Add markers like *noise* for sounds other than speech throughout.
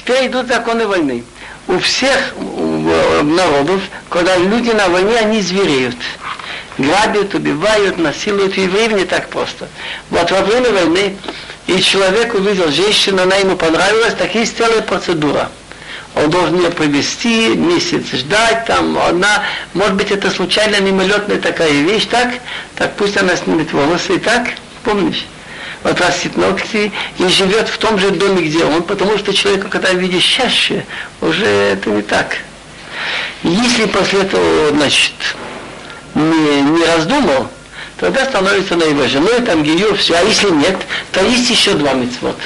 Теперь идут законы войны. У всех народов, когда люди на войне, они звереют. Грабят, убивают, насилуют евреев не так просто. Вот во время войны и человек увидел женщину, она ему понравилась, так есть целая процедура. Он должен ее привести, месяц ждать, там одна, может быть, это случайно мимолетная такая вещь, так? Так пусть она снимет волосы, и так? Помнишь? Отрастит ногти и живет в том же доме, где он, потому что человек, когда видит счастье, уже это не так. Если после этого, значит, не, не раздумал, тогда становится на его женой, там ее все. А если нет, то есть еще два мецвод.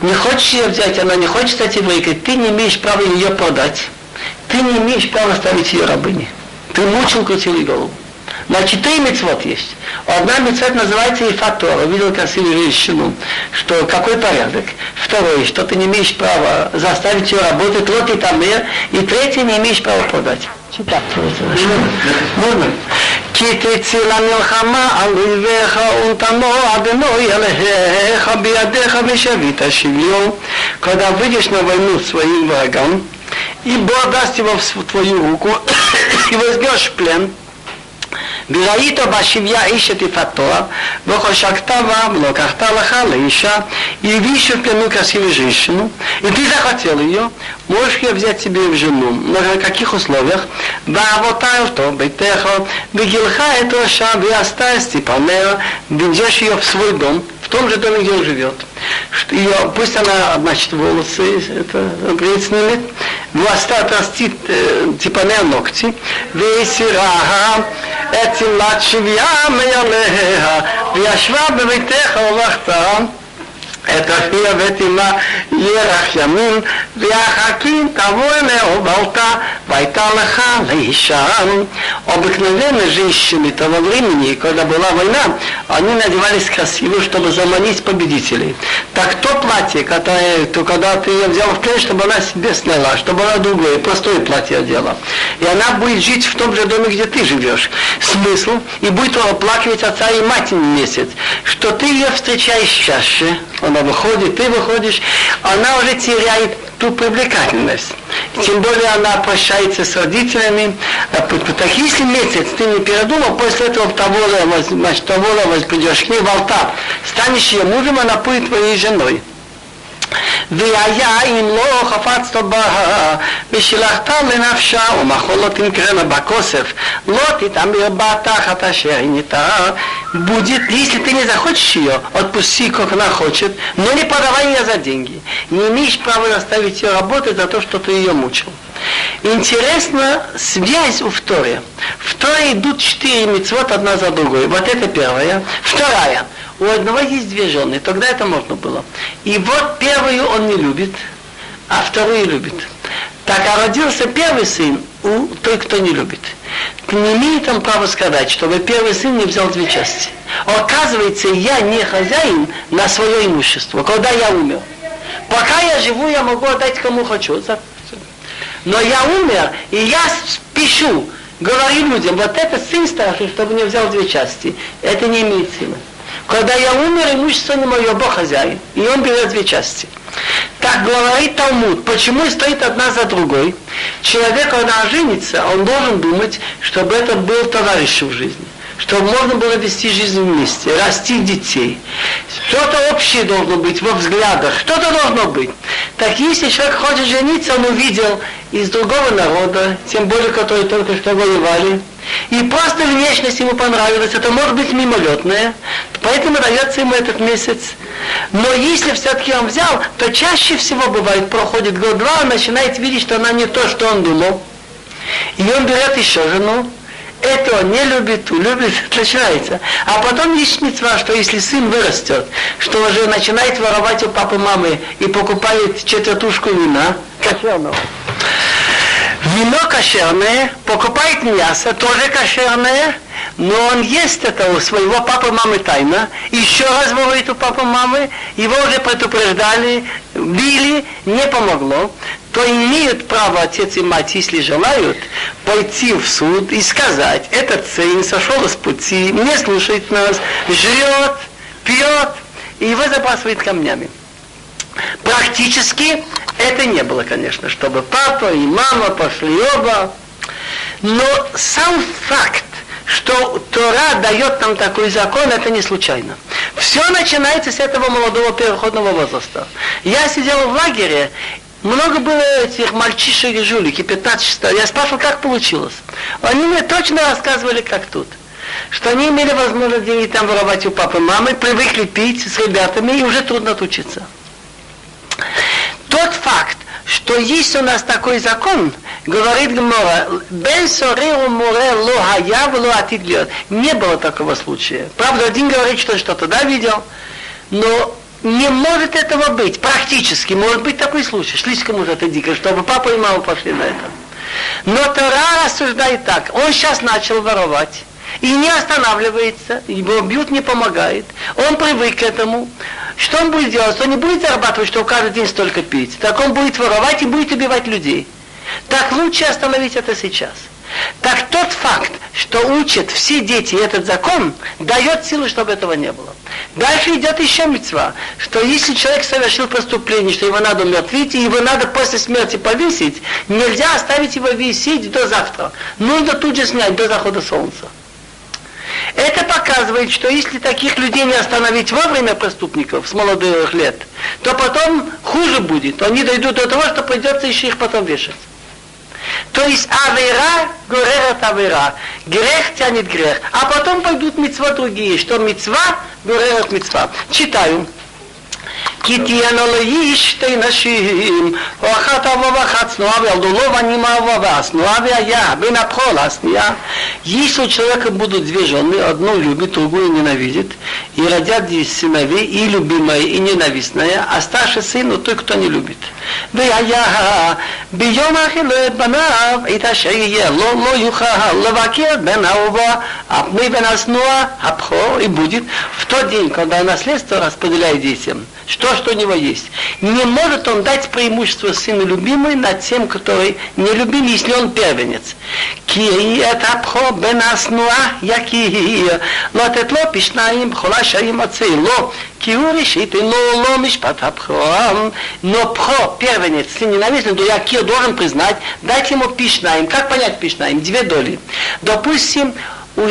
Не хочешь ее взять, она не хочет стать еврейкой, ты не имеешь права ее продать. Ты не имеешь права ставить ее рабыней. Ты мучил, крутил голову. Значит, три мецвод есть. Одна мецвод называется Ифатора, видел красивую женщину, что какой порядок. Второе, что ты не имеешь права заставить ее работать, вот и там и третье, не имеешь права продать. Читать. Можно? כי תצא למלחמה על אויביך ונתנו אדוני עליך בידיך ושבית שוויון. Когда выйдешь на войну своим врагам, и Бог даст его в твою руку, *coughs* и возьмешь плен, וראית בשביה איש את יפתו, וחושקתה ולקחת לך לאישה, и видишь плену красивую женщину, и ты захотел ее, можешь ее взять себе в жену. Но на каких условиях? ואבותיו то ביתך, וגילך את ראשה, ועשתה את ציפורניה, ведешь ее в свой дом, в том же доме, где он живет. Ее, пусть она, значит, волосы, это говорит, снимет, власта отрастит э, ציפורניה ногти, ויסירה את צמלת שביעה מעליה, וישבה בביתך ובכתה את אחיה ותימה ירח ימים, והחכים תבוא אליה ובלתה, והייתה לך לאישה. Обыкновенно женщины того времени, когда была война, они надевались красиво, чтобы заманить победителей. Так то платье, которое, то когда ты ее взял в плен, чтобы она себе сняла, чтобы она другое, простое платье одела. И она будет жить в том же доме, где ты живешь. Смысл? И будет оплакивать отца и мать месяц, что ты ее встречаешь чаще, она выходит, ты выходишь, она уже теряет ту привлекательность. Тем более она прощается с родителями. Так если месяц ты не передумал, после этого того того придешь к ней в алтарь, станешь ее мужем, она будет твоей женой. והיה אם לא חפצת בה ושילחת לנפשה ומחול לא תמכרנה בכוסף לא תתעמר בה תחת אשר עיניתה будет, если ты не захочешь ее, отпусти, как она хочет, но не подавай ее за деньги. Не имеешь права заставить ее работать за то, что ты ее мучил. Интересна связь у Вторе. В Торе идут четыре мецвод одна за другой. Вот это первая. Вторая у одного есть две жены, тогда это можно было. И вот первую он не любит, а вторую любит. Так а родился первый сын у той, кто не любит. Не имеет он права сказать, чтобы первый сын не взял две части. Оказывается, я не хозяин на свое имущество, когда я умер. Пока я живу, я могу отдать кому хочу. Но я умер, и я пишу, говорю людям, вот этот сын старший, чтобы не взял две части. Это не имеет силы. Когда я умер, имущество не мое, Бог хозяин. И он берет две части. Так говорит Талмуд. Почему стоит одна за другой? Человек, когда женится, он должен думать, чтобы это был товарищ в жизни чтобы можно было вести жизнь вместе, расти детей. Что-то общее должно быть во взглядах, что-то должно быть. Так если человек хочет жениться, он увидел из другого народа, тем более, которые только что воевали, и просто внешность ему понравилась, это может быть мимолетное, поэтому дается ему этот месяц. Но если все-таки он взял, то чаще всего бывает, проходит год-два, он начинает видеть, что она не то, что он думал. И он берет еще жену, это он не любит, любит, *laughs* начинается. А потом есть что если сын вырастет, что уже начинает воровать у папы мамы и покупает четвертушку вина, кошерного. Вино кошерное, покупает мясо, тоже кошерное, но он ест это у своего папы мамы тайно, еще раз ворует у папы мамы, его уже предупреждали, били, не помогло то имеют право отец и мать, если желают, пойти в суд и сказать, этот сын сошел с пути, не слушает нас, жрет, пьет, и его забрасывает камнями. Практически это не было, конечно, чтобы папа и мама пошли оба. Но сам факт, что Тора дает нам такой закон, это не случайно. Все начинается с этого молодого переходного возраста. Я сидел в лагере, много было этих мальчишек и жулики, 15 Я спрашивал, как получилось. Они мне точно рассказывали, как тут. Что они имели возможность деньги там воровать у папы и мамы, привыкли пить с ребятами, и уже трудно отучиться. Тот факт, что есть у нас такой закон, говорит Гмора, бен сориру море ло хаяв ло атид Не было такого случая. Правда, один говорит, что что-то да видел, но не может этого быть, практически, может быть такой случай, слишком уже это дико, чтобы папа и мама пошли на это. Но Тора рассуждает так, он сейчас начал воровать, и не останавливается, его бьют, не помогает, он привык к этому, что он будет делать? Он не будет зарабатывать, что каждый день столько пить, так он будет воровать и будет убивать людей. Так лучше остановить это сейчас. Так тот факт, что учат все дети этот закон, дает силу, чтобы этого не было. Дальше идет еще мецва, что если человек совершил преступление, что его надо умертвить, и его надо после смерти повесить, нельзя оставить его висеть до завтра. Нужно тут же снять до захода солнца. Это показывает, что если таких людей не остановить вовремя преступников с молодых лет, то потом хуже будет. Они дойдут до того, что придется еще их потом вешать. То есть авера горерат авера. Грех тянет грех. А потом пойдут мецва другие, что мецва горерат мецва. Читаю. כי תהיינו לאיש שתי נשים, או אחת אבו ואחת צנועה, וילדו לו ואנימה אבו צנועה והיה, בין הבכור לשנייה. Если у человека будут две жены, одну любит, другую ненавидит, и родят сыновей, и любимая, и ненавистная, а старший сын, ну той, кто не любит. והיה ביום החילו את בניו, את אשר יהיה לו לא יוכל לבקר בין האהובה, а мы бен основа, абхо, и будет в тот день, когда наследство распределяет детям, что, что у него есть. Не может он дать преимущество сыну любимой над тем, который не нелюбим, если он первенец. Но пхо, первенец, сын ненавистный, то я кир должен признать, дать ему пишнаим. Как понять пишнаим? Две доли. Допустим, у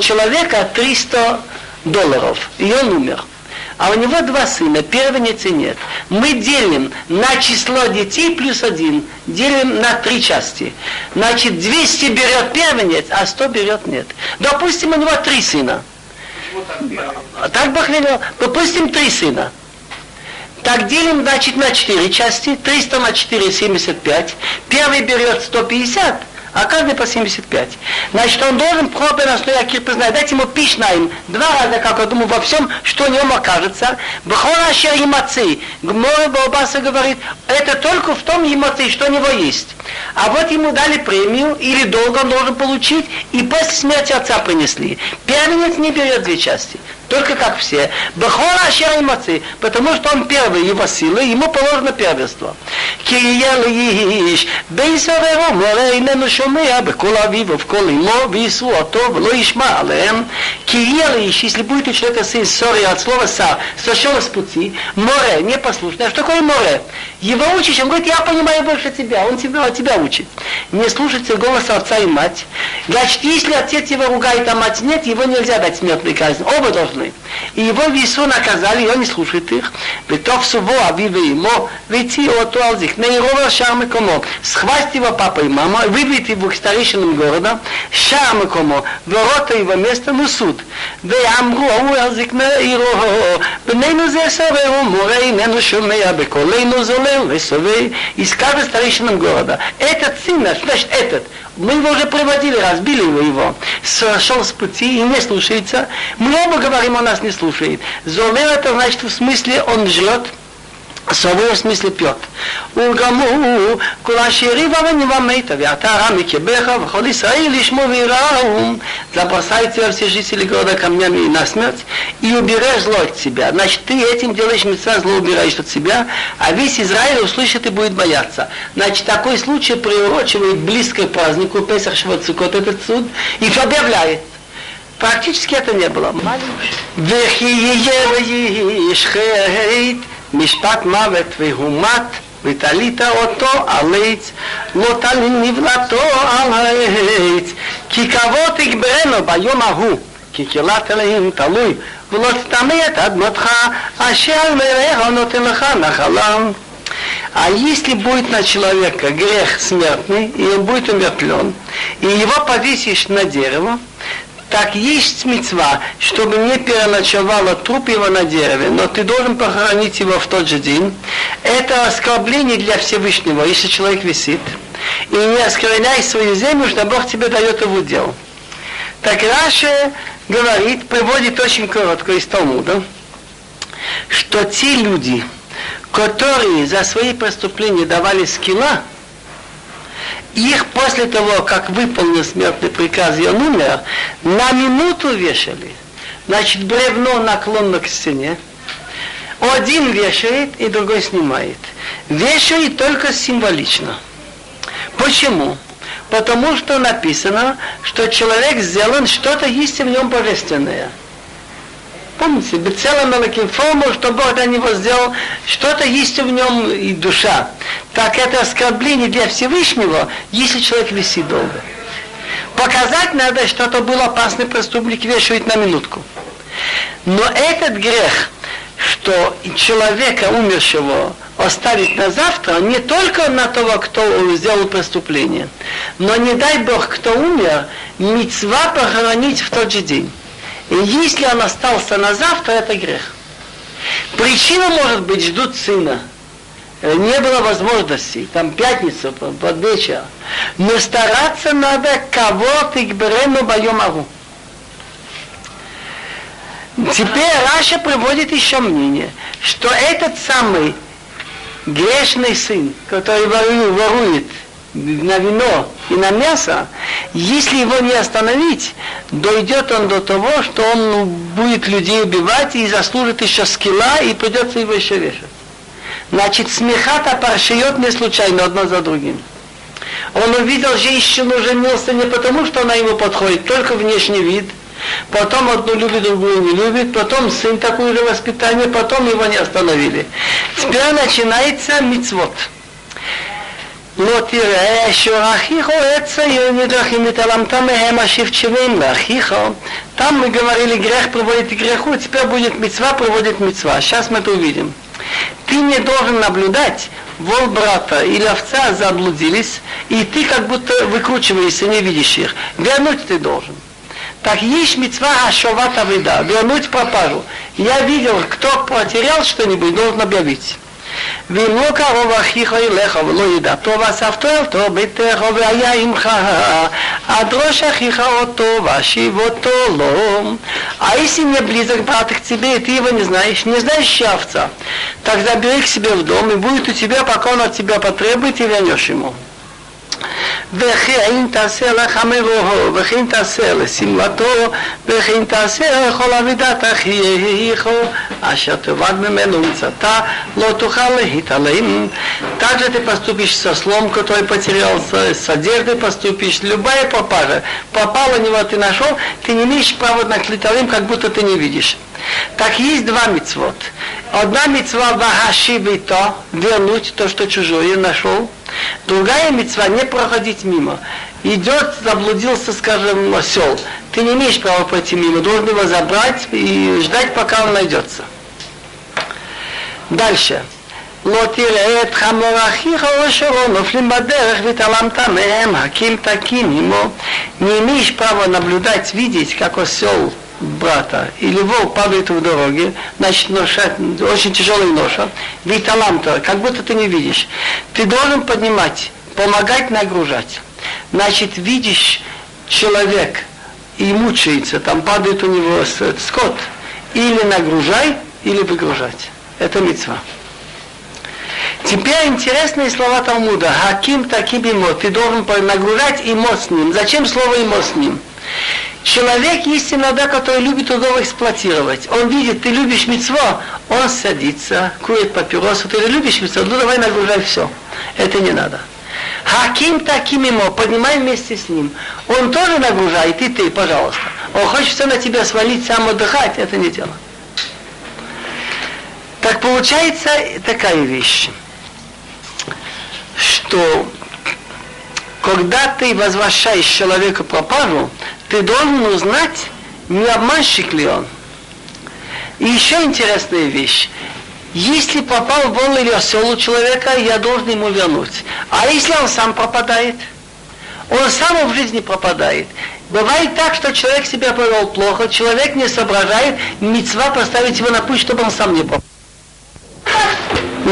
человека 300 долларов, и он умер а у него два сына, первенец и нет. Мы делим на число детей плюс один, делим на три части. Значит, 200 берет первенец, а 100 берет нет. Допустим, у него три сына. Так Бог велел. Допустим, три сына. Так делим, значит, на четыре части. 300 на 4, 75. Первый берет 150, а каждый по 75. Значит, он должен пробы на стояки признать, дать ему пишнаем два раза, как я думаю, во всем, что у него окажется. Бхора и мацы. Гмора Баобаса говорит, это только в том емацы, что у него есть. А вот ему дали премию, или долго он должен получить, и после смерти отца принесли. Первенец не берет две части только как все. Бахора Ашер Мацы, потому что он первый, его силы, ему положено первенство. Киелиш, Бейсаверо, море, инену шумея, бекол авив, в кол имо, вису, отов, ло ишма алем. Киелиш, если будет у человека сын, сори, от слова са, сошел с пути, море, непослушное. Что такое море? Его учишь, он говорит, я понимаю больше тебя, он тебя, тебя учит. Не слушайте голоса отца и мать. Значит, если отец его ругает, а мать нет, его нельзя дать смертный казнь. Оба должны И его весу наказали, и он не слушает их. ותוך סובו אביו ואמו, והציעו אותו על זקני רוב שאר מקומו. схватит его папа и мама, выбьет его к старейшинам города, шар מקומו, ворота его место на суд. ואמרו, ההוא על זקני עירו, בנינו זה סורר ומורה, איננו שומע בקולנו זולל וסובב, и скажет старейшинам города, этот сын наш, значит этот, мы его уже приводили, разбили его. Сошел с пути и не слушается. Мы оба говорим, он нас не слушает. Золер это значит в смысле он жрет, סובר סמיס לפיוט. וגמרו כל אשר ריבה וניבה מתה, ואתה רע מקבך וכל ישראל ישמו ויראו. Забросайте все жители города камнями на смерть и уберешь зло от себя. Значит, ты этим делаешь мецва, зло убираешь от себя, а весь Израиль услышит и будет бояться. Значит, такой случай приурочивает близко к празднику Песах Швацукот этот суд и объявляет. Практически это не было. משפט מוות והומת ותלית אותו על עץ, לא תלין נבלתו על העץ, כי כבוד תגברנו ביום ההוא, כי קהילת אלוהים תלוי, ולא תטמא את אדמתך, אשר מרעך נותן לך נחלם. А если будет на человека грех смертный, и он будет умертвлен, и его повесишь на дерево, так есть мецва, чтобы не переночевало труп его на дереве, но ты должен похоронить его в тот же день. Это оскорбление для Всевышнего, если человек висит. И не оскверняй свою землю, что Бог тебе дает его дел. Так Раша говорит, приводит очень коротко из Талмуда, что те люди, которые за свои преступления давали скилла, их после того, как выполнил смертный приказ, и он умер, на минуту вешали. Значит, бревно наклонно к стене. Один вешает, и другой снимает. Вешает только символично. Почему? Потому что написано, что человек сделан, что-то есть в нем божественное. Помните, Бецелом Мелаким форму, что Бог для него сделал, что-то есть в нем и душа. Так это оскорбление для Всевышнего, если человек висит долго. Показать надо, что это был опасный преступник, вешает на минутку. Но этот грех, что человека умершего оставить на завтра, не только на того, кто сделал преступление, но не дай Бог, кто умер, мецва похоронить в тот же день. И если он остался на завтра, это грех. Причина может быть, ждут сына. Э, не было возможности, там пятница, под вечер. Но стараться надо, кого ты к берему боем. Теперь Раша приводит еще мнение, что этот самый грешный сын, который ворует на вино и на мясо, если его не остановить, дойдет он до того, что он будет людей убивать и заслужит еще скилла, и придется его еще вешать. Значит, смехата паршиет не случайно одно за другим. Он увидел женщину, женился не потому, что она ему подходит, только внешний вид. Потом одну любит, другую не любит. Потом сын такое же воспитание, потом его не остановили. Теперь начинается мицвод. לא תראה אשר אחיך עץ העיר נדרכים ותעלמת מהם השבצ'בים לאחיך. Там мы говорили, грех приводит к греху, теперь будет мецва, приводит мецва. Сейчас мы это увидим. Ты не должен наблюдать, вол брата или овца заблудились, и ты как будто выкручиваешься, не видишь их. Вернуть ты должен. Так есть мецва ашовата вида, вернуть пропажу. Я видел, кто потерял что-нибудь, должен объявить. ואם לא קרוב אחיך אליך ולא ידעתו ואספתו אל תור ביתך והיה עמך אדרוש אחיך אותו ואשיב אותו לו. А если не близок брат к тебе, и ты его не знаешь, не знаешь щавца, так забери к себе в дом, и будет у тебя, пока он от тебя потребует, и вернешь ему. וכן תעשה לחמרו, וכן תעשה לשמלתו, וכן תעשה לכל אבידת אחיך, אשר תאבד ממנו מצאתה, לא תוכל להתעלם. Также ты поступишь со слом, который потерялся, с одеждой поступишь, любая пропажа. Попала него, ты нашел, ты не имеешь права на клиталим, как будто ты не видишь. Так есть два мицвод. Одна мецва вахашивито, вернуть то, что чужое нашел. Другая мецва не проходить мимо. Идет, заблудился, скажем, осел. Ты не имеешь права пройти мимо, должен его забрать и ждать, пока он найдется. Дальше. לא תראה את חמור אחיך או אשרו נופלים בדרך והתעלמת מהם, הקים תקין עמו. Не имеешь права наблюдать, видеть, как осел брата, или волк падает в дороге, значит, ноша, очень тяжелый ноша, ведь таланта, как будто ты не видишь. Ты должен поднимать, помогать нагружать. Значит, видишь человек и мучается, там падает у него скот, или нагружай, или выгружать. Это мецва. Теперь интересные слова Талмуда. Хаким таким имо. Ты должен нагружать и с ним. Зачем слово имо с ним? Человек есть иногда, который любит другого эксплуатировать. Он видит, ты любишь мецво, он садится, курит папиросу, ты любишь мецво, ну давай нагружай все. Это не надо. Хаким таким ему, поднимай вместе с ним. Он тоже нагружает, и ты, пожалуйста. Он хочет все на тебя свалить, сам отдыхать, это не дело. Так получается такая вещь, что когда ты возвращаешь человеку пропажу, ты должен узнать, не обманщик ли он. И еще интересная вещь. Если попал вол или осел у человека, я должен ему вернуть. А если он сам пропадает? Он сам в жизни пропадает. Бывает так, что человек себя повел плохо, человек не соображает, мецва поставить его на путь, чтобы он сам не попал.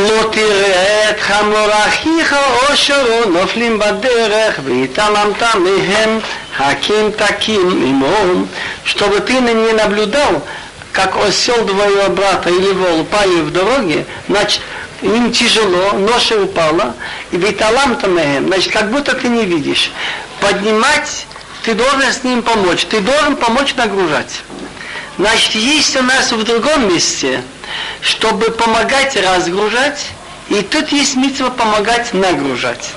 לא תראה את חמור אחיך אושרו נופלים בדרך והתעלמת מהם хаким таким имом, чтобы ты не наблюдал, как осел твоего брата или вол пали в дороге, значит, им тяжело, ноша упала, и виталам там значит, как будто ты не видишь. Поднимать, ты должен с ним помочь, ты должен помочь нагружать. Значит, есть у нас в другом месте, чтобы помогать разгружать, и тут есть митва помогать нагружать.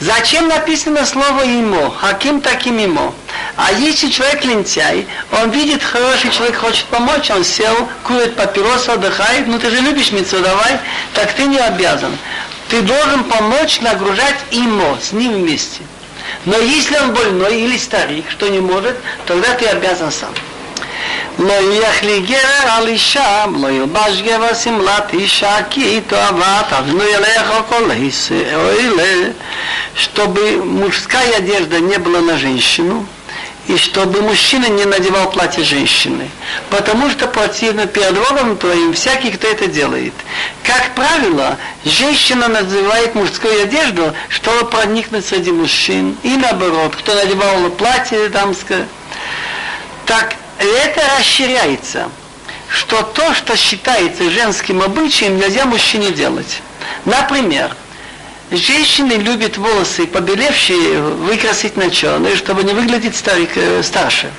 Зачем написано слово ему? Хаким таким ему. А если человек лентяй, он видит, хороший человек хочет помочь, он сел, курит папирос, отдыхает, ну ты же любишь митцу, давай, так ты не обязан. Ты должен помочь нагружать ему, с ним вместе. Но если он больной или старик, что не может, тогда ты обязан сам. לא יחלי גר על אישה, לא ילבש גבר שמלת אישה, כי תאוות אבנו ילך כל ישראל, чтобы мужская одежда не была на женщину, и чтобы мужчина не надевал платье женщины. Потому что противно перед Богом твоим всякий, кто это делает. Как правило, женщина надевает мужскую одежду, чтобы проникнуть среди мужчин. И наоборот, кто надевал платье дамское. Так это расширяется, что то, что считается женским обычаем, нельзя мужчине делать. Например, женщины любят волосы побелевшие выкрасить на черные, чтобы не выглядеть старик, э, старше.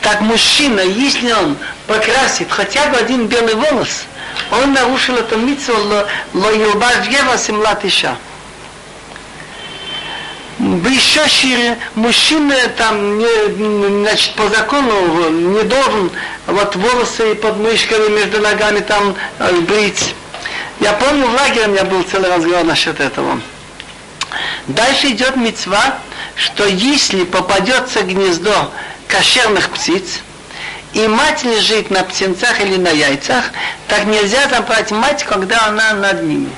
Так мужчина, если он покрасит хотя бы один белый волос, он нарушил эту митцву ло юбаш гева симлат иша еще шире, мужчина там не, значит, по закону не должен вот волосы под мышками между ногами там э, брить. Я помню, в лагере у меня был целый разговор насчет этого. Дальше идет мецва, что если попадется гнездо кошерных птиц, и мать лежит на птенцах или на яйцах, так нельзя забрать мать, когда она над ними.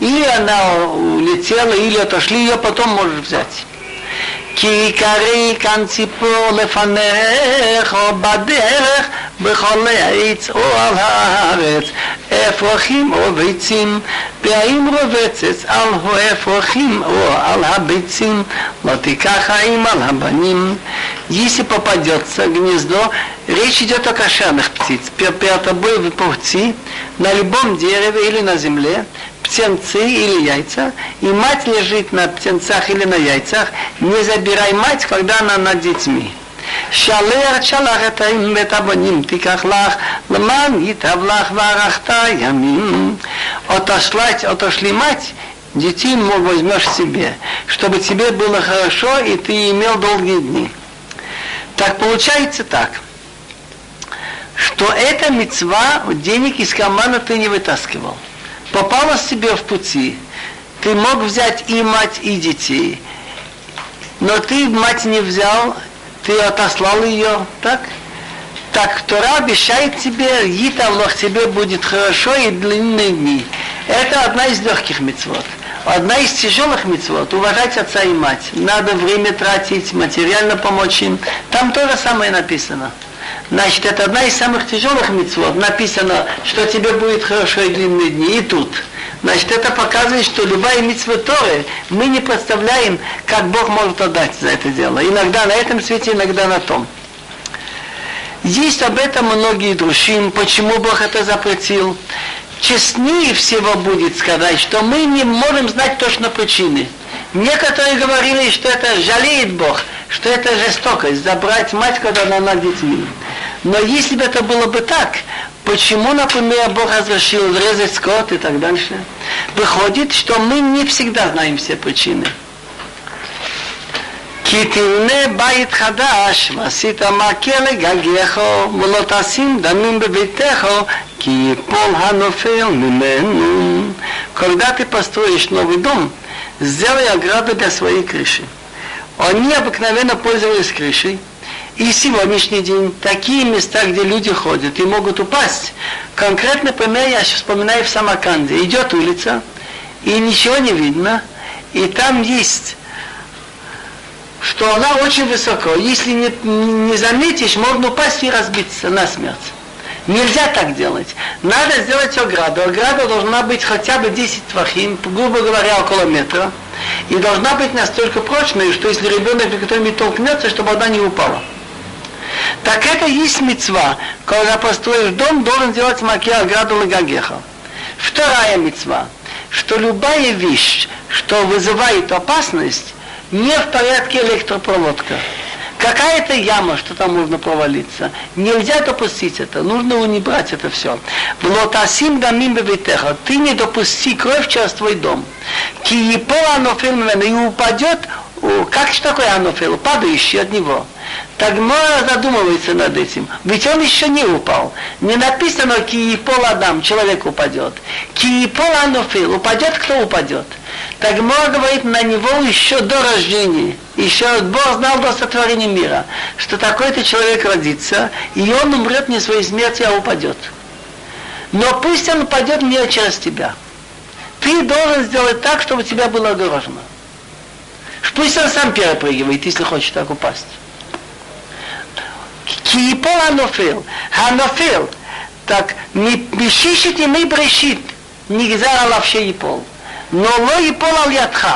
Или она улетела, или отошли, ее потом можешь взять. כי עיקרי כאן ציפור לפניך או בדרך בכל עץ או על הארץ אפרוחים או ביצים והאם רובצת על האפרוחים או על הביצים לא תיקח האם על הבנים если попадется гнездо, речь идет о кошерных птиц. Перед тобой в пути, на любом дереве или на земле, птенцы или яйца, и мать лежит на птенцах или на яйцах, не забирай мать, когда она над детьми. שלח שלח את האם ואת הבנים תיקח לך למען ייטב לך וערכת ימים. Отослать, отошли мать, детей возьмешь себе, чтобы тебе было хорошо и ты имел долгие дни. Так получается так, что эта мецва денег из кармана ты не вытаскивал попалась себе в пути, ты мог взять и мать, и детей, но ты мать не взял, ты отослал ее, так? Так Тора обещает тебе, Гиталлах, тебе будет хорошо и длинные дни. Это одна из легких мецвод. Одна из тяжелых мецвод – уважать отца и мать. Надо время тратить, материально помочь им. Там то же самое написано. Значит, это одна из самых тяжелых митцвот. Написано, что тебе будет хорошо и длинные дни. И тут. Значит, это показывает, что любая митцва Торы, мы не представляем, как Бог может отдать за это дело. Иногда на этом свете, иногда на том. Есть об этом многие друшим, почему Бог это запретил. Честнее всего будет сказать, что мы не можем знать точно причины. Некоторые говорили, что это жалеет Бог, что это жестокость, забрать мать, когда она над детьми. Но если бы это было бы так, почему, например, Бог разрешил резать скот и так дальше? Выходит, что мы не всегда знаем все причины. כי תבנה בית חדש, ועשית מכה לגגיך, ולא תשים דמים בביתך, כי ייפול הנופל ממנו. Когда ты построишь новый дом, сделай ограду для своей крыши. Они обыкновенно пользовались крышей, и сегодняшний день такие места, где люди ходят и могут упасть. Конкретно пример я вспоминаю в Самарканде. Идет улица, и ничего не видно, и там есть, что она очень высоко. Если не, не заметишь, можно упасть и разбиться на смерть. Нельзя так делать. Надо сделать ограду. Ограда должна быть хотя бы 10 твахим, грубо говоря, около метра. И должна быть настолько прочной, что если ребенок на котором толкнется, чтобы она не упала. Так это есть мецва. Когда построишь дом, должен делать маке ограду лагагеха. Вторая мецва, что любая вещь, что вызывает опасность, не в порядке электропроводка. Какая-то яма, что там можно провалиться. Нельзя допустить это. Нужно не брать это все. Влотасим дамим бевитеха. Ты не допусти кровь через твой дом. Ки епола анофил и упадет, как что такое анофил? Падающий от него. Так Мора задумывается над этим. Ведь он еще не упал. Не написано киепол адам, человек упадет. Киепол анофил, упадет кто упадет. Так Мора говорит на него еще до рождения. Еще Бог знал до сотворения мира, что такой-то человек родится, и он умрет не своей смерти, а упадет. Но пусть он упадет не через тебя. Ты должен сделать так, чтобы тебя было огорожено. Пусть он сам перепрыгивает, если хочет так упасть. כי ייפול הנופל. הנופל, так, מששת ימי בראשית נגזר עליו שייפול. но לא ייפול על ידך.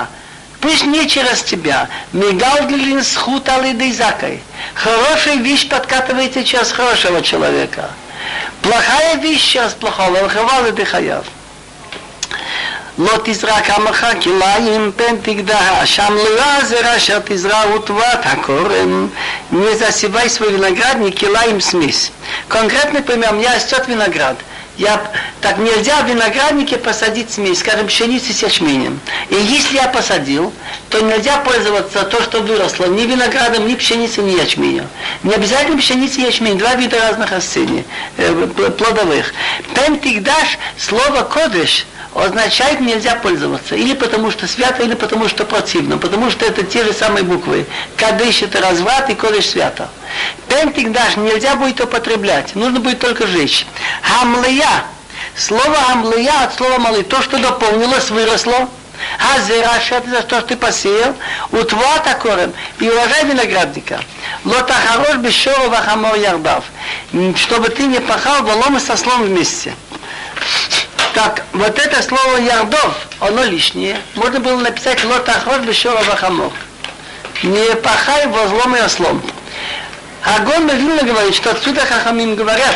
Пусть не через тебя. Мигалдлин схут алидей закай. Хорошая вещь подкатывается через хорошего человека. Плохая вещь через плохого. Хавал и хаяв. לא תזרק עמך כליים פן תגדע, שם לעזר אשר תזרע ותבעת הכורם. Не засевай свой виноградник килаем смесь. Конкретный пример, у меня растет виноград. Я, так нельзя в винограднике посадить смесь, скажем, пшеницы с ячменем. И если я посадил, то нельзя пользоваться то, что выросло, ни виноградом, ни пшеницей, ни ячменем. Не обязательно пшеница и ячмень, два вида разных растений, э, плодовых. Пен тигдаш, слово кодыш, означает нельзя пользоваться. Или потому что свято, или потому что противно. Потому что это те же самые буквы. Кадыш это разврат и кодыш свято. Пентигдаш нельзя будет употреблять. Нужно будет только жечь. Хамлия. Слово хамлия от слова малы. То, что дополнилось, выросло. А зераш это за то, что ты посеял. Утвата корем. И уважай виноградника. Лота хорош бешору вахамор ярдав. Чтобы ты не пахал волом и со слом вместе. Так, вот это слово ярдов, оно лишнее. Можно было написать лотахот бешора вахамор. Не пахай возлом и ослом. Агон Мавильна говорит, что отсюда хахамим говорят,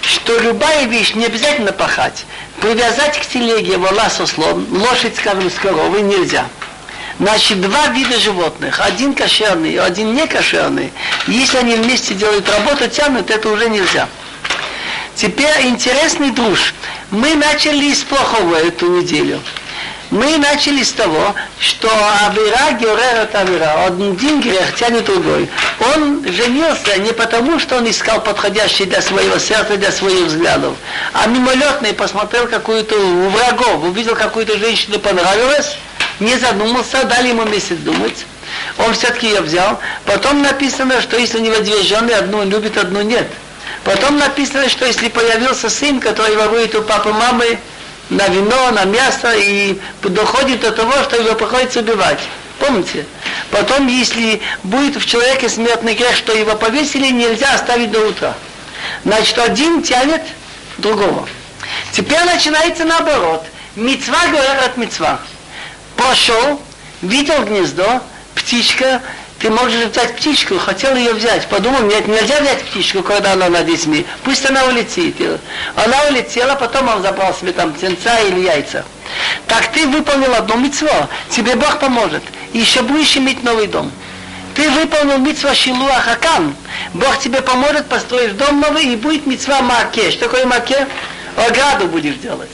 что любая вещь не обязательно пахать. Привязать к телеге вола со слом, лошадь, скажем, с коровой нельзя. Значит, два вида животных, один кошерный, один не кошерный, если они вместе делают работу, тянут, это уже нельзя. Теперь интересный друж. Мы начали с плохого эту неделю. Мы начали с того, что Авира Герер Авира, один грех тянет другой. Он женился не потому, что он искал подходящий для своего сердца, для своих взглядов, а мимолетный посмотрел какую-то у врагов, увидел какую-то женщину, понравилось, не задумался, дали ему месяц думать. Он все-таки ее взял. Потом написано, что если у него две жены, одну он любит, одну нет. Потом написано, что если появился сын, который ворует у папы мамы на вино, на мясо, и доходит до того, что его приходится убивать. Помните? Потом, если будет в человеке смертный грех, что его повесили, нельзя оставить до утра. Значит, один тянет другого. Теперь начинается наоборот. Мецва говорят мецва. Пошел, видел гнездо, птичка, ты можешь взять птичку, хотел ее взять, подумал, нет, нельзя взять птичку, когда она над детьми, пусть она улетит. Она улетела, потом он забрал себе там птенца или яйца. Так ты выполнил одно митцво, тебе Бог поможет, и еще будешь иметь новый дом. Ты выполнил митцва Шилуа Хакам, Бог тебе поможет, построишь дом новый, и будет митцва Маке. Что такое Маке? Ограду будешь делать.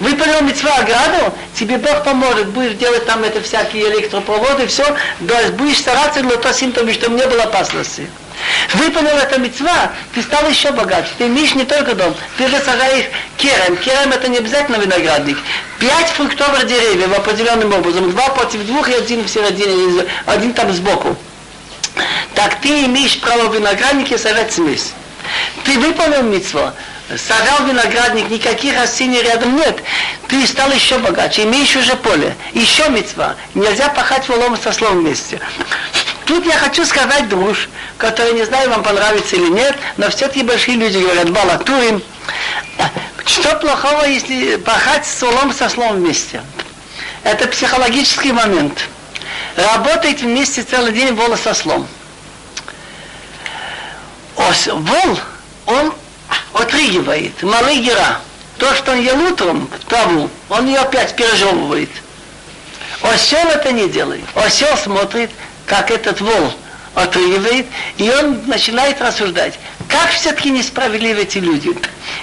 Выполнил митцва ограду, тебе Бог поможет, будешь делать там это всякие электропроводы, все, будешь стараться для того симптома, чтобы не было опасности. Выполнил это мецва, ты стал еще богаче. Ты имеешь не только дом, ты же сажаешь керем. Керем это не обязательно виноградник. Пять фруктовых деревьев определенным образом. Два против двух и один в середине, один там сбоку. Так ты имеешь право в винограднике сажать смесь. Ты выполнил митцво, сажал виноградник, никаких растений рядом нет, ты стал еще богаче, имеешь уже поле, еще мецва. Нельзя пахать волом со словом вместе. Тут я хочу сказать друж, который не знаю, вам понравится или нет, но все-таки большие люди говорят, балатурим. Что плохого, если пахать солом со словом вместе? Это психологический момент. Работать вместе целый день волос со слом. Ос, вол, он отрыгивает, малый гера. То, что он ел утром, траву, он ее опять пережевывает. Осел это не делает. Осел смотрит, как этот вол отрывает, и он начинает рассуждать, как все-таки несправедливы эти люди.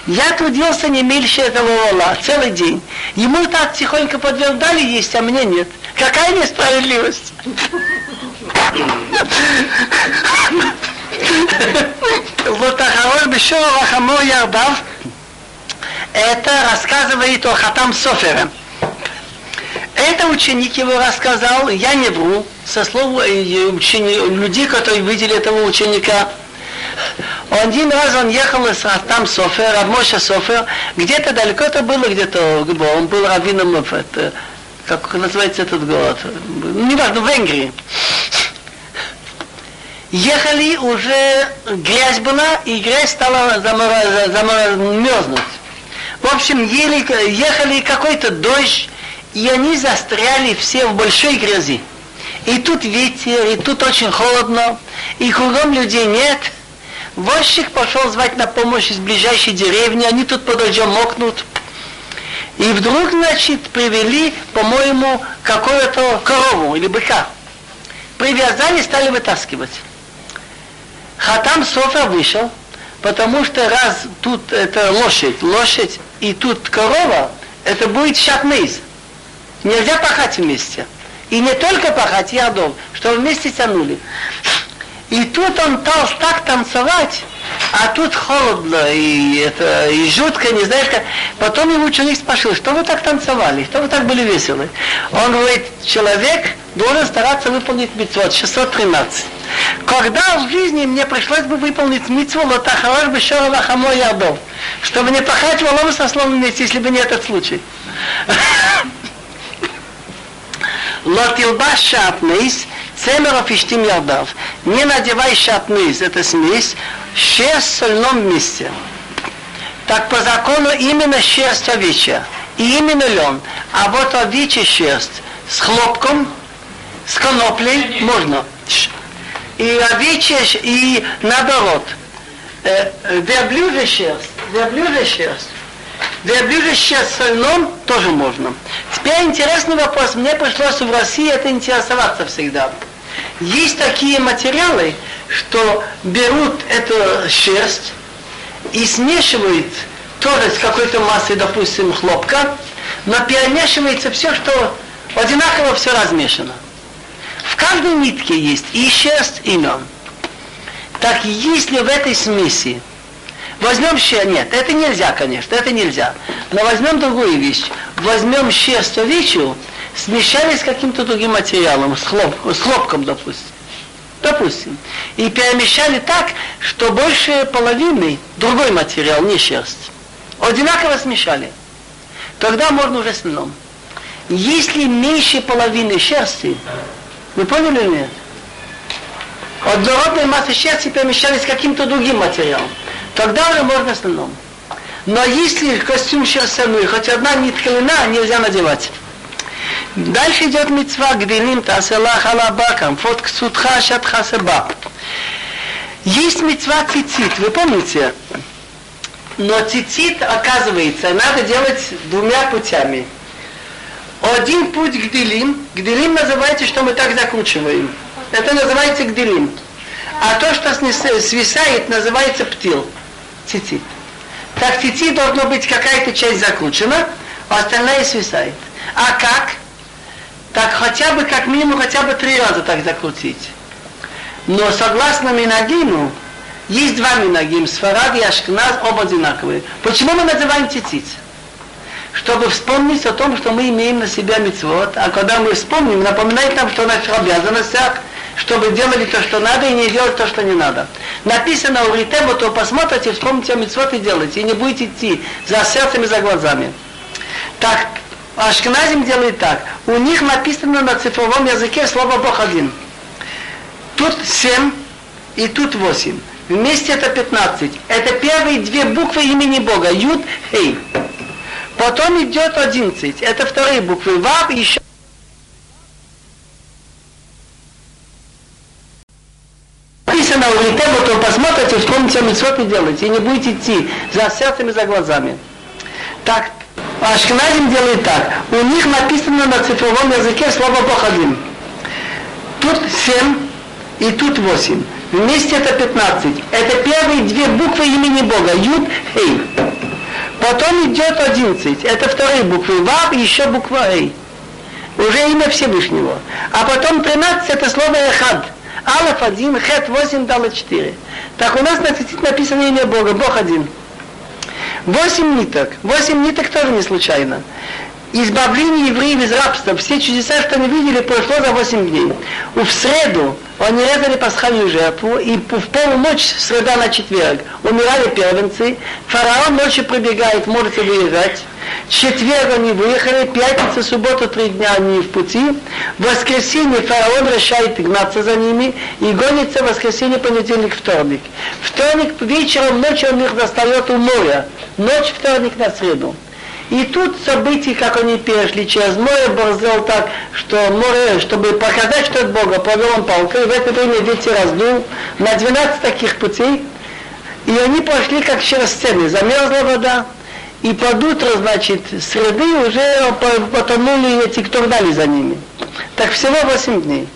Я трудился не меньше этого вола целый день. Ему так тихонько подтверждали есть, а мне нет. Какая несправедливость? Вот Ахарон Бешор Рахамо Ярдав это рассказывает о Хатам Софере. Это ученик его рассказал, я не вру, со слов э, учени, людей, которые видели этого ученика. Один раз он ехал из там Софер, Рабмоша Софер, где-то далеко это было, где-то, он был раввином, это, как называется этот город, не важно, в Венгрии. Ехали уже, грязь была, и грязь стала замерзнуть. В общем, ели, ехали какой-то дождь, и они застряли все в большой грязи. И тут ветер, и тут очень холодно, и кругом людей нет. Возчик пошел звать на помощь из ближайшей деревни, они тут под дождем мокнут. И вдруг, значит, привели, по-моему, какую-то корову или быка. Привязали, стали вытаскивать. Хатам Софа вышел, потому что раз тут это лошадь, лошадь и тут корова, это будет шатмейз. Нельзя пахать вместе. И не только пахать ядом, что вместе тянули. И тут он стал так танцевать, а тут холодно и, это, и жутко, не знаю как. Потом ему ученик спросил, что вы так танцевали, что вы так были веселы. Он говорит, человек должен стараться выполнить митцвот 613. Когда в жизни мне пришлось бы выполнить митцву лотахаваш бешора хамой ядов, чтобы не пахать волом со словом вместе, если бы не этот случай. *laughs* Лотилба шатнейс, цемеров иштим ярдав. Не надевай шатнейс, это смесь, шерсть в сольном месте. Так по закону именно шерсть овечья и именно лен. А вот овечья шерсть с хлопком, с коноплей можно. И овечья, и наоборот. Э, верблюжья шерсть, верблюжья шерсть Верблюжище с сольном тоже можно. Теперь интересный вопрос. Мне пришлось в России это интересоваться всегда. Есть такие материалы, что берут эту шерсть и смешивают тоже с какой-то массой, допустим, хлопка, но перемешивается все, что одинаково все размешано. В каждой нитке есть и шерсть, и лен. Так если в этой смеси Возьмем щер, нет, это нельзя, конечно, это нельзя. Но возьмем другую вещь. Возьмем шерсть овечью, смешали с каким-то другим материалом, с, хлоп, с хлопком, допустим. Допустим. И перемешали так, что больше половины другой материал, не шерсть. Одинаково смешали. Тогда можно уже с льном. Если меньше половины шерсти, вы поняли или нет? Однородные массы шерсти перемешали с каким-то другим материалом тогда уже можно с льном. Но если костюм шерстяной, хоть одна нитка льна, нельзя надевать. Дальше идет мецва гдилим тасела халабакам, фот ксутха шатха саба. Есть мецва цицит, вы помните? Но цицит, оказывается, надо делать двумя путями. Один путь гдилим, гдилим называется, что мы так закручиваем. Это называется гдилим. А то, что свисает, называется птил цицит. Так цицит должно быть какая-то часть закручена, остальное свисает. А как? Так хотя бы, как минимум, хотя бы три раза так закрутить. Но согласно Минагиму, есть два Минагим, Сфарад и Ашкназ, оба одинаковые. Почему мы называем тицит? Чтобы вспомнить о том, что мы имеем на себя мецвод, а когда мы вспомним, напоминает нам, что наша обязанность чтобы делали то, что надо, и не делать то, что не надо. Написано у Ритебу, то посмотрите, вспомните о митцвот и делайте, и не будете идти за сердцем и за глазами. Так, Ашкназим делает так. У них написано на цифровом языке слово Бог один. Тут семь и тут восемь. Вместе это 15. Это первые две буквы имени Бога. Юд, Хей. Потом идет 11. Это вторые буквы. Вав еще написано у Ритебу, то посмотрите, вспомните митцвот и делайте, и не будете идти за сердцем и за глазами. Так, Ашкназим делает так. У них написано на цифровом языке слово Бог один. Тут семь и тут восемь. Вместе это 15. Это первые две буквы имени Бога. Юд, Хей. Потом идет 11. Это вторые буквы. Вав еще буква Эй. Уже имя Всевышнего. А потом 13 это слово Эхад. Алиф один, Хет восемь, Дала четыре. Так у нас на написано имя Бога, Бог один. Восемь ниток. Восемь ниток тоже не случайно. Избавление евреев из рабства. Все чудеса, что они видели, прошло за восемь дней. В среду они резали пасхальную жертву, и в полночь, среда на четверг, умирали первенцы. Фараон ночью прибегает, может выезжать. Четверг они выехали, пятница, суббота, три дня они в пути. В воскресенье фараон решает гнаться за ними и гонится в воскресенье, понедельник, вторник. Вторник вечером, ночью он их достает у моря. Ночь, вторник на среду. И тут события, как они перешли через море, Бог сделал так, что море, чтобы показать, что это Бога, повел он палкой, в это время ветер раздул на 12 таких путей, и они пошли как через стены, замерзла вода, и под утро, значит, среды уже потонули эти, кто гнали за ними. Так всего 8 дней.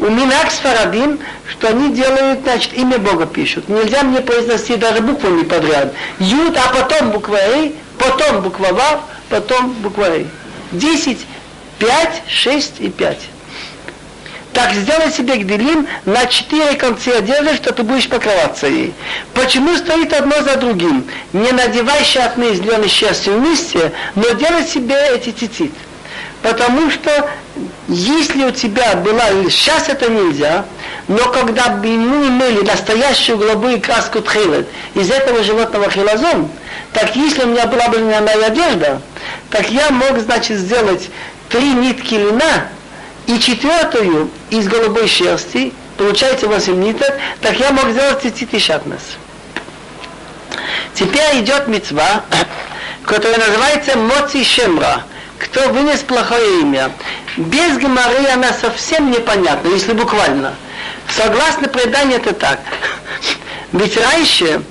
У Минак Сфарадим, что они делают, значит, имя Бога пишут. Нельзя мне произносить даже буквами подряд. Юд, а потом буква Эй, потом буква Вав, потом буква Эй. Десять, пять, шесть и пять. Так сделай себе гделим на четыре концы одежды, что ты будешь покрываться ей. Почему стоит одно за другим? Не надевай шатные зеленые шерсти вместе, но делай себе эти цицит. Потому что если у тебя была, сейчас это нельзя, но когда бы мы имели настоящую голубую краску тхилет из этого животного хилазон, так если у меня была бы льняная одежда, так я мог, значит, сделать три нитки льна и четвертую из голубой шерсти, получается 8 ниток, так я мог сделать цицит и шатнес. Теперь идет мецва, *coughs* которая называется Моци Шемра кто вынес плохое имя. Без геморры она совсем непонятна, если буквально. Согласно преданию это так. *coughs* Ведь раньше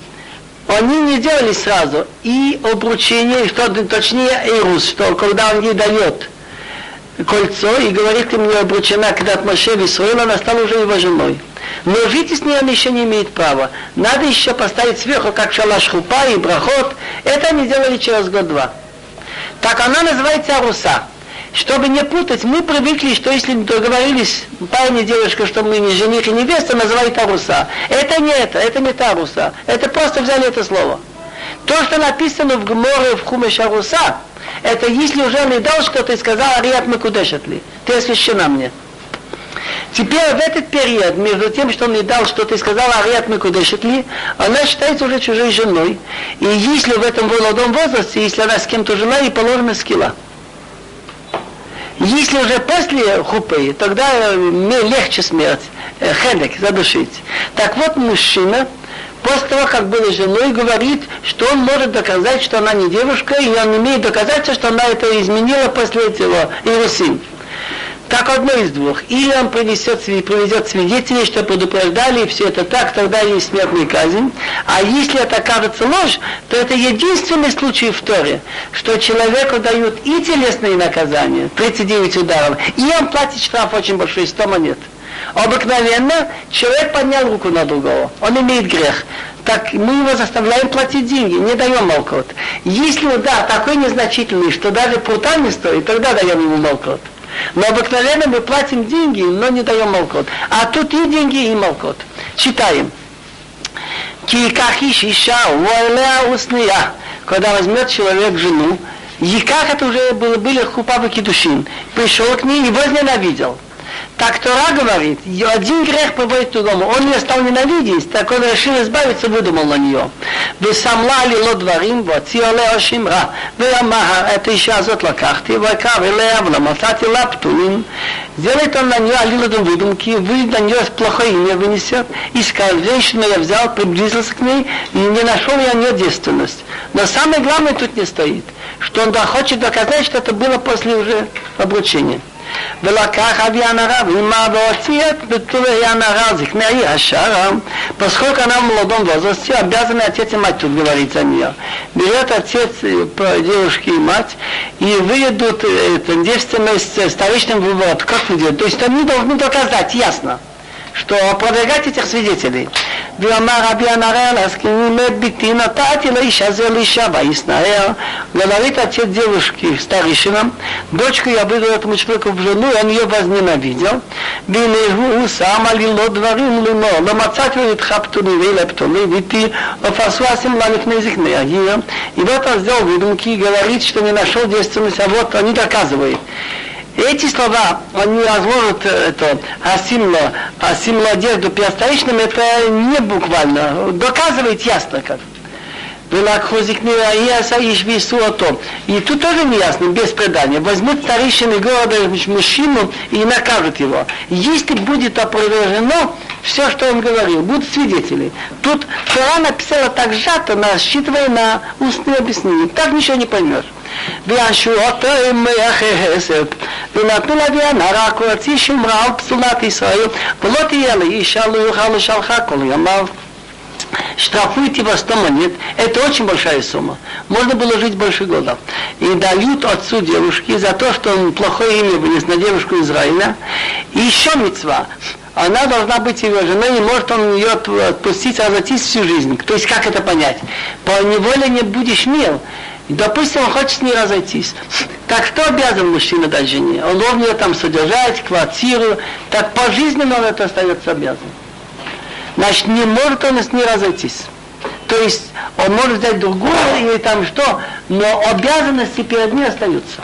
они не делали сразу и обручение, что точнее Эйрус, что когда он ей дает кольцо и говорит, ты мне обручена, когда от Моше Исраил, она стала уже его женой. Но жить с ней он еще не имеет права. Надо еще поставить сверху, как шалаш хупа и брахот. Это они делали через год-два. Так она называется Аруса. Чтобы не путать, мы привыкли, что если договорились парень и девушка, что мы не жених и невеста, называют Аруса. Это не это, это не та Аруса. Это просто взяли это слово. То, что написано в Гморе в Хумеш Аруса, это если уже не дал что-то и сказал, Ариат Макудешат ли, ты освящена мне. Теперь в этот период, между тем, что он не дал, что ты сказала, Ариат Микудешетли, она считается уже чужой женой. И если в этом молодом возрасте, если она с кем-то жила, ей положена скилла. Если уже после хупы, тогда легче смерть, э, хедек, задушить. Так вот, мужчина, после того, как был женой, говорит, что он может доказать, что она не девушка, и он имеет доказательство, что она это изменила после этого Иерусалим. Так одно из двух. Или он принесет, приведет свидетелей, что предупреждали, и все это так, тогда есть смертная казнь. А если это окажется ложь, то это единственный случай в Торе, что человеку дают и телесные наказания, 39 ударов, и он платит штраф очень большой, 100 монет. Обыкновенно человек поднял руку на другого, он имеет грех. так мы его заставляем платить деньги, не даем молкот. Если да, такой незначительный, что даже прута не стоит, тогда даем ему молкот. Но обыкновенно мы платим деньги, но не даем молкот. А тут и деньги, и молкот. Читаем. Кикахи шиша, войля усния. Когда возьмет человек жену, Яках это уже было, были хупа кедушин. Пришел к ней и возненавидел. Так Тора говорит, один грех приводит к другому. Он не стал ненавидеть, так он решил избавиться, выдумал на нее. Вы самла лило дворим, вот сиоле ошимра. Вы амаха, это еще азот лакахти, вакав, или авла, масати лаптуин. Сделает он на нее алилодом выдумки, вы на нее плохое имя вынесет. И сказал, женщину я взял, приблизился к ней, и не нашел я нее девственность. Но самое главное тут не стоит, что он хочет доказать, что это было после уже обручения. ולקח אבי הנערה ועמה והוציא את בתולי הנערה זקני העיר השערה поскольку она в молодом возрасте обязаны отец и мать тут говорить за нее берет отец девушки и мать и выведут это, девственность старичным вывод как выйдет то есть они должны доказать ясно что продвигать этих свидетелей. ואמר רבי הנהריה бити на тати на иша הזה לאישה וישנאר говорит отец девушки старейшинам дочку я выдал этому человеку в жену он ее возненавидел. והנה הוא שם עלי לא דברים לימור לא מצאתי ונדחה פתוני ואילה פתוני ואיתי ופרסו הסמלה לפני זקני и вот он сделал выдумки и говорит что не нашел действенность а вот они доказывают эти слова, они разложат это асимло, асимло одежду приостоечным, это не буквально, доказывает ясно как. ולקחו זקני העיר האיש וייסעו אותו. И тут тоже не ясно, без предания. Возьмут старейшины города мужчину и накажут его. Если будет опровержено все, что он говорил, будут свидетели. Тут Тора написала так сжато, рассчитывая на устные объяснения. Так ничего не поймешь. וישועותיהם יחסת ונתנו להביא הנערה כה הוציא שמרה על פסולת ישראל ולא תהיה לאישה לא יוכל לשלחה כל ימיו штрафуют его 100 монет, это очень большая сумма. Можно было жить больше года. И дают отцу девушки за то, что он плохое имя вынес на девушку Израиля. И еще мецва. Она должна быть его женой, не может он ее отпустить, разойтись всю жизнь. То есть как это понять? По неволе не будешь мил. И, допустим, он хочет с ней разойтись. Так кто обязан мужчина дать жене? Он должен ее там содержать, квартиру. Так по жизни он это остается обязан. Значит, не может он с ней разойтись. То есть он может взять другую или там что, но обязанности перед ней остаются.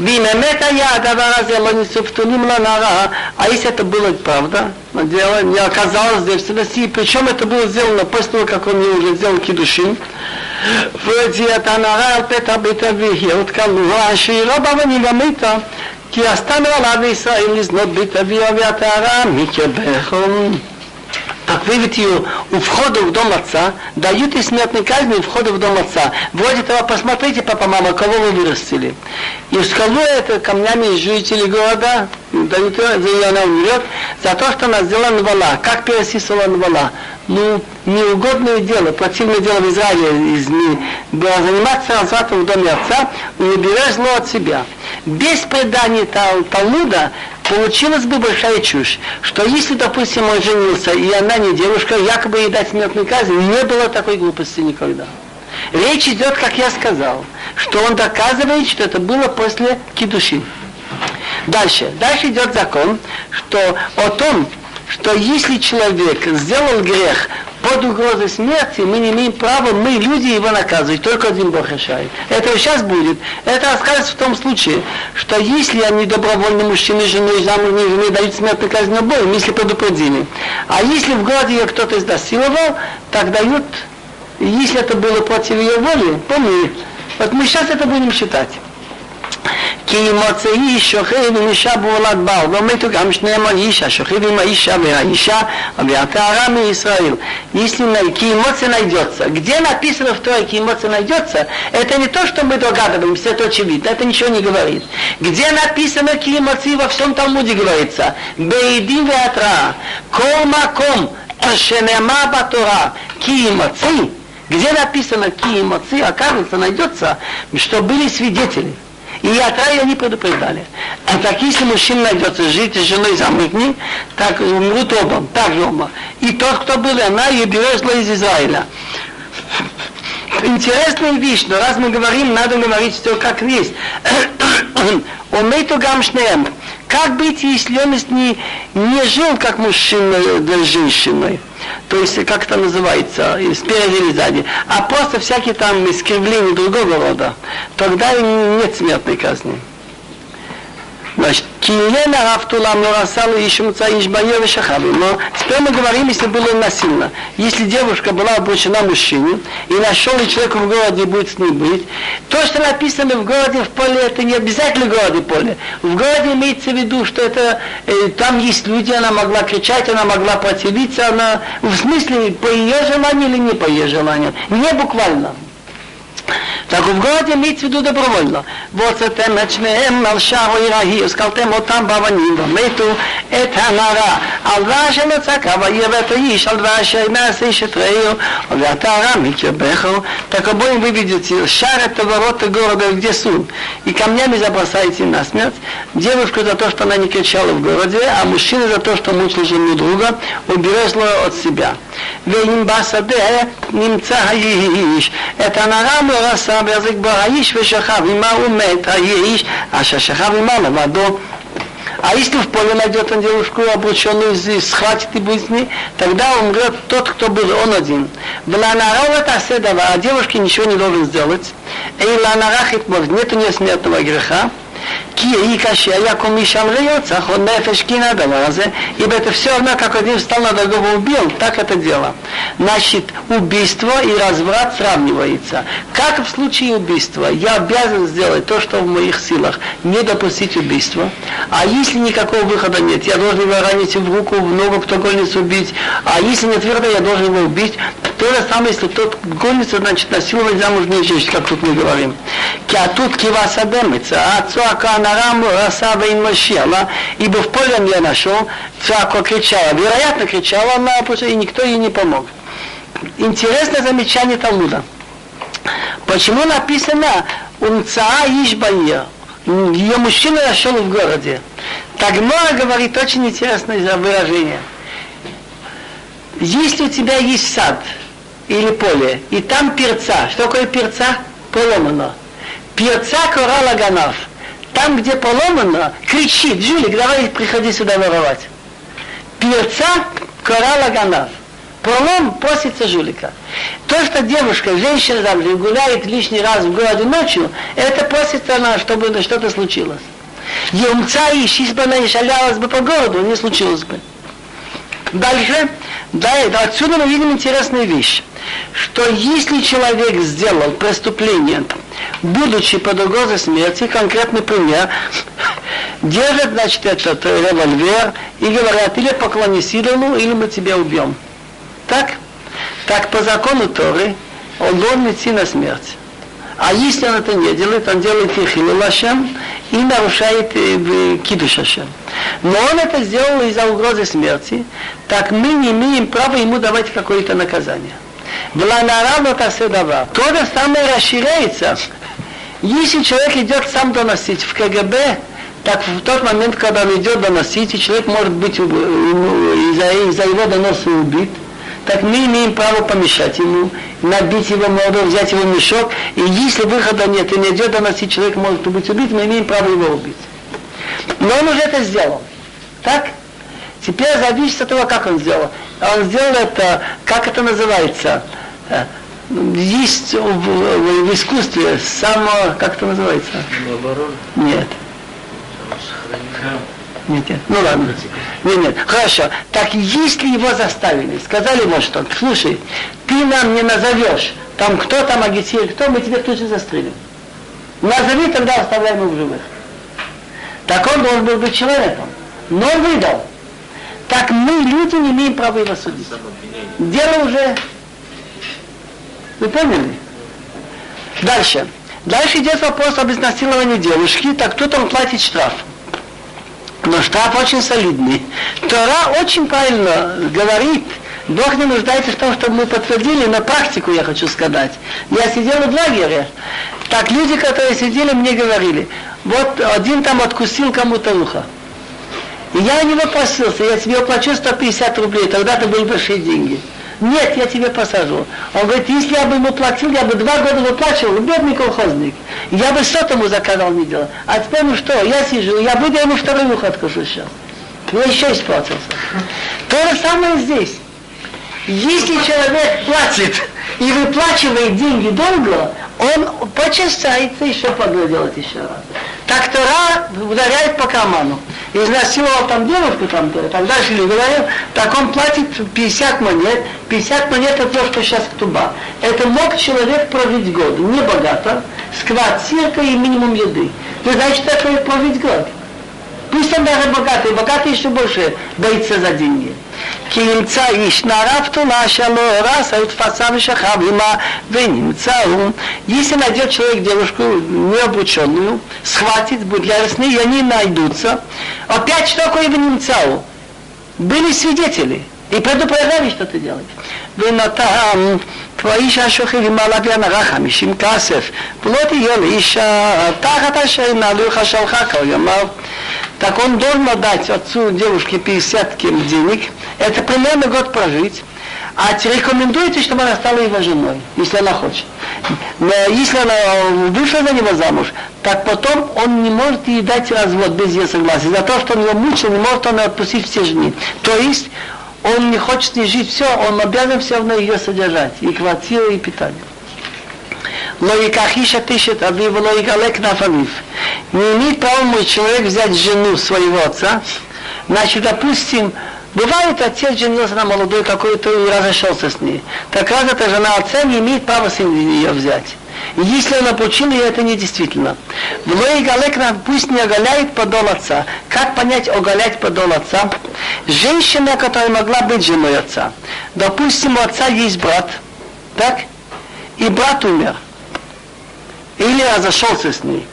ואם אמת היה הדבר הזה לא נצפתונים לנערה, а если это было правда, дело не оказалось девственности, и причем это было сделано после того, как он уже сделал кидушин, ויציאת הנערה על פתח בית אבי, עוד כלוה, שהיא לא באה ונגמתה, כי עשתה נעלה בישראל לזנות בית אבי והטהרה מקרבכם. так выведет ее у входа в дом отца, дают ей смертной казни у входа в дом отца. Вроде того, посмотрите, папа, мама, кого вы вырастили. И скалу это камнями жители города, дают ее, за ее она умрет, за то, что она сделала навала. Как пересисывала навала? Ну, неугодное дело, противное дело в Израиле, из, не, заниматься развратом в доме отца, не берешь зло от себя. Без предания Тал, Талмуда получилась бы большая чушь, что если, допустим, он женился, и она не девушка, якобы ей дать смертную казнь, не было такой глупости никогда. Речь идет, как я сказал, что он доказывает, что это было после кидуши. Дальше. Дальше идет закон, что о том, что если человек сделал грех под угрозой смерти, мы не имеем права, мы люди его наказывать, только один Бог решает. Это сейчас будет. Это рассказывается в том случае, что если они добровольно мужчины, жены, замужние жены дают смертную казнь обоим, если предупредили. А если в городе ее кто-то изнасиловал, так дают, если это было против ее воли, помни, вот мы сейчас это будем считать. כי מוצאי שוכב עם אישה בעולת בעל, ומתו גם שניהם על אישה, שוכב עם האישה והאישה, והטהרה מישראל. Если киемоция найдется, где написано в Торе киемоция найдется, это не то, что мы догадываемся, это очевидно, это ничего не говорит. Где написано киемоции во всем Талмуде говорится, бейдин веатра, кол маком, шенема батора, киемоции, где написано киемоции, оказывается, найдется, что были свидетели. И от рая они предупреждали. А так если мужчина найдется жить с женой замужней, так умрут оба, так же оба. И тот, кто был, она и бережла из Израиля. Интересная вещь, но раз мы говорим, надо говорить все как есть. Умейту *clears throat* гамшнеем. Как быть, если он не, не жил как мужчина для женщины? То есть, как это называется, спереди или сзади, а просто всякие там искривления другого рода, тогда нет смертной казни. Значит, Киена Рафтулам Лорасалу Ишмуца Ишбае Вешахави. Но теперь мы говорим, если было насильно. Если девушка была обручена мужчине, и нашел человек в городе будет с ним быть, то, что написано в городе, в поле, это не обязательно в городе поле. В городе имеется в виду, что это э, там есть люди, она могла кричать, она могла противиться, она в смысле по ее желанию или не по ее желанию. Не буквально. Так в городе имеется виду добровольно. Вот это мачмеем малшаху и рахи, скалтем вот там баваним, мету, это нара, алва шемецака, ваевета иш, алва шеймас ишет рею, вата ара микебеху. Так обоим вы видите, шар это ворота города, где суд. И камнями забросаете насмерть. Девушку за то, что она не кричала в городе, а мужчина за то, что мучил жену друга, уберешь от себя. Вейм басаде, немца Иш, Это нара мураса רסה ויחזיק בו האיש ושכב עמה ומת האיש, אשר שכב עמה לבדו. А если в поле найдет он девушку обрученную, схватит и будет с ней, тогда умрет тот, кто был, он один. В ланарова таседава, а девушке ничего не должен сделать. И ланарахит может, нет у нее смертного греха. כי היא כאשר יקום משם רצח או нефеш кина הדבר הזה, ибо это все равно, как один встал на другого убил, так это дело. Значит, убийство и разврат сравнивается. Как в случае убийства, я обязан сделать то, что в моих силах, не допустить убийства, а если никакого выхода нет, я должен его ранить в руку, в ногу, кто гонится убить, а если не твердо, я должен его убить, то же самое, если тот гонится, значит, насиловать замужнюю женщину, как тут мы говорим. А тут киваса демится, а цуака нарам раса вейн машиала, ибо в поле я нашел, цуако кричала, вероятно кричала, она и никто ей не помог. Интересное замечание Талмуда. Почему написано «Умцаа Ишбания»? Ее мужчина нашел в городе. Тагмора говорит очень интересное выражение. Если у тебя есть сад, или поле, и там перца. Что такое перца? Поломано. Перца коралла ганав. Там, где поломано, кричит, Жулик, давай приходи сюда воровать. Перца коралла ганав. Полом просится жулика. То, что девушка, женщина там гуляет лишний раз в городе ночью, это просится она, чтобы что-то случилось. Емца и шишбана и шалялась бы по городу, не случилось бы. Дальше, да, отсюда мы видим интересную вещь что если человек сделал преступление, будучи под угрозой смерти, конкретный пример, держит, значит, этот револьвер и говорят, или поклонись идолу, или мы тебя убьем. Так? Так по закону Торы он должен идти на смерть. А если он это не делает, он делает Ихилу Лашем и нарушает э, Кидуш Ашем. Но он это сделал из-за угрозы смерти, так мы не имеем права ему давать какое-то наказание. То же самое расширяется. Если человек идет сам доносить в КГБ, так в тот момент, когда он идет доносить, и человек может быть из-за, из его доноса убит, так мы имеем право помешать ему, набить его молодого, взять его мешок, и если выхода нет, и не идет доносить, человек может быть убит, мы имеем право его убить. Но он уже это сделал. Так? Теперь зависит от того, как он сделал. Он сделал это, как это называется, э, есть в, в, в искусстве само, как это называется? Нет. Нет, нет. Ну ладно. Нет, нет. Хорошо. Так если его заставили, сказали ему что, слушай, ты нам не назовешь, там кто там агитирует, кто, мы тебя тут же застрелим. Назови, тогда оставляем его в живых. Так он должен был быть человеком. Но выдал так мы, люди, не имеем права его судить. Дело уже... Вы поняли? Дальше. Дальше идет вопрос об изнасиловании девушки, так кто там платит штраф? Но штраф очень солидный. Тора очень правильно говорит, Бог не нуждается в том, чтобы мы подтвердили на практику, я хочу сказать. Я сидел в лагере, так люди, которые сидели, мне говорили, вот один там откусил кому-то ухо. И я не вопросился, я тебе уплачу 150 рублей, тогда это были большие деньги. Нет, я тебе посажу. Он говорит, если я бы ему платил, я бы два года выплачивал, бедный колхозник. Я бы что тому заказал не делал. А теперь ну что, я сижу, я буду ему ухо откушу сейчас. Я еще испортился. То же самое здесь. Если человек платит и выплачивает деньги долго, он почесается еще делать еще раз. Так Тора ударяет по карману. Изнасиловал там девушку, там, так дальше не говорил, так он платит 50 монет. 50 монет это то, что сейчас туба. Это мог человек прожить год, не богато, с квартиркой и минимум еды. Вы знаете, что такое прожить год? Пусть он даже богатый, богатый еще больше боится за деньги. כי ימצא איש נערה פתולה שלו רס ותפסה ושכב עמה ונמצא הוא. Если найдет человек девушку необученную, схватит, будет яростны, и они найдутся. Опять что такое ונמצאו? Были свидетели и предупреждали, что ты делаешь. ונתן והאיש השוכב עם הלוויין הרע חמישים כסף, ולא תהיה לאישה תחת אשר ינעלוך שלך כל ימיו. Так он должен отдать отцу девушке 50 кем денег, это примерно год прожить. А рекомендуется, чтобы она стала его женой, если она хочет. Но если она э, вышла за него замуж, так потом он не может ей дать развод без ее согласия. За то, что он ее мучил, не может он ее отпустить в тяжни. То есть он не хочет не жить все, он обязан все равно ее содержать, и квартиру, и питание. Лоиках ища тыщет абив, лоикалек нафамив. Не имеет права мой человек взять жену своего отца. Значит, допустим, бывает отец женился на молодой какой-то и разошелся с ней. Так раз эта жена отца не имеет права сын ее взять. И если он обучил это не действительно. Влой Галек пусть не оголяет подол отца. Как понять оголять подол отца? Женщина, которая могла быть женой отца. Допустим, у отца есть брат, так? И брат умер. Или разошелся с ней.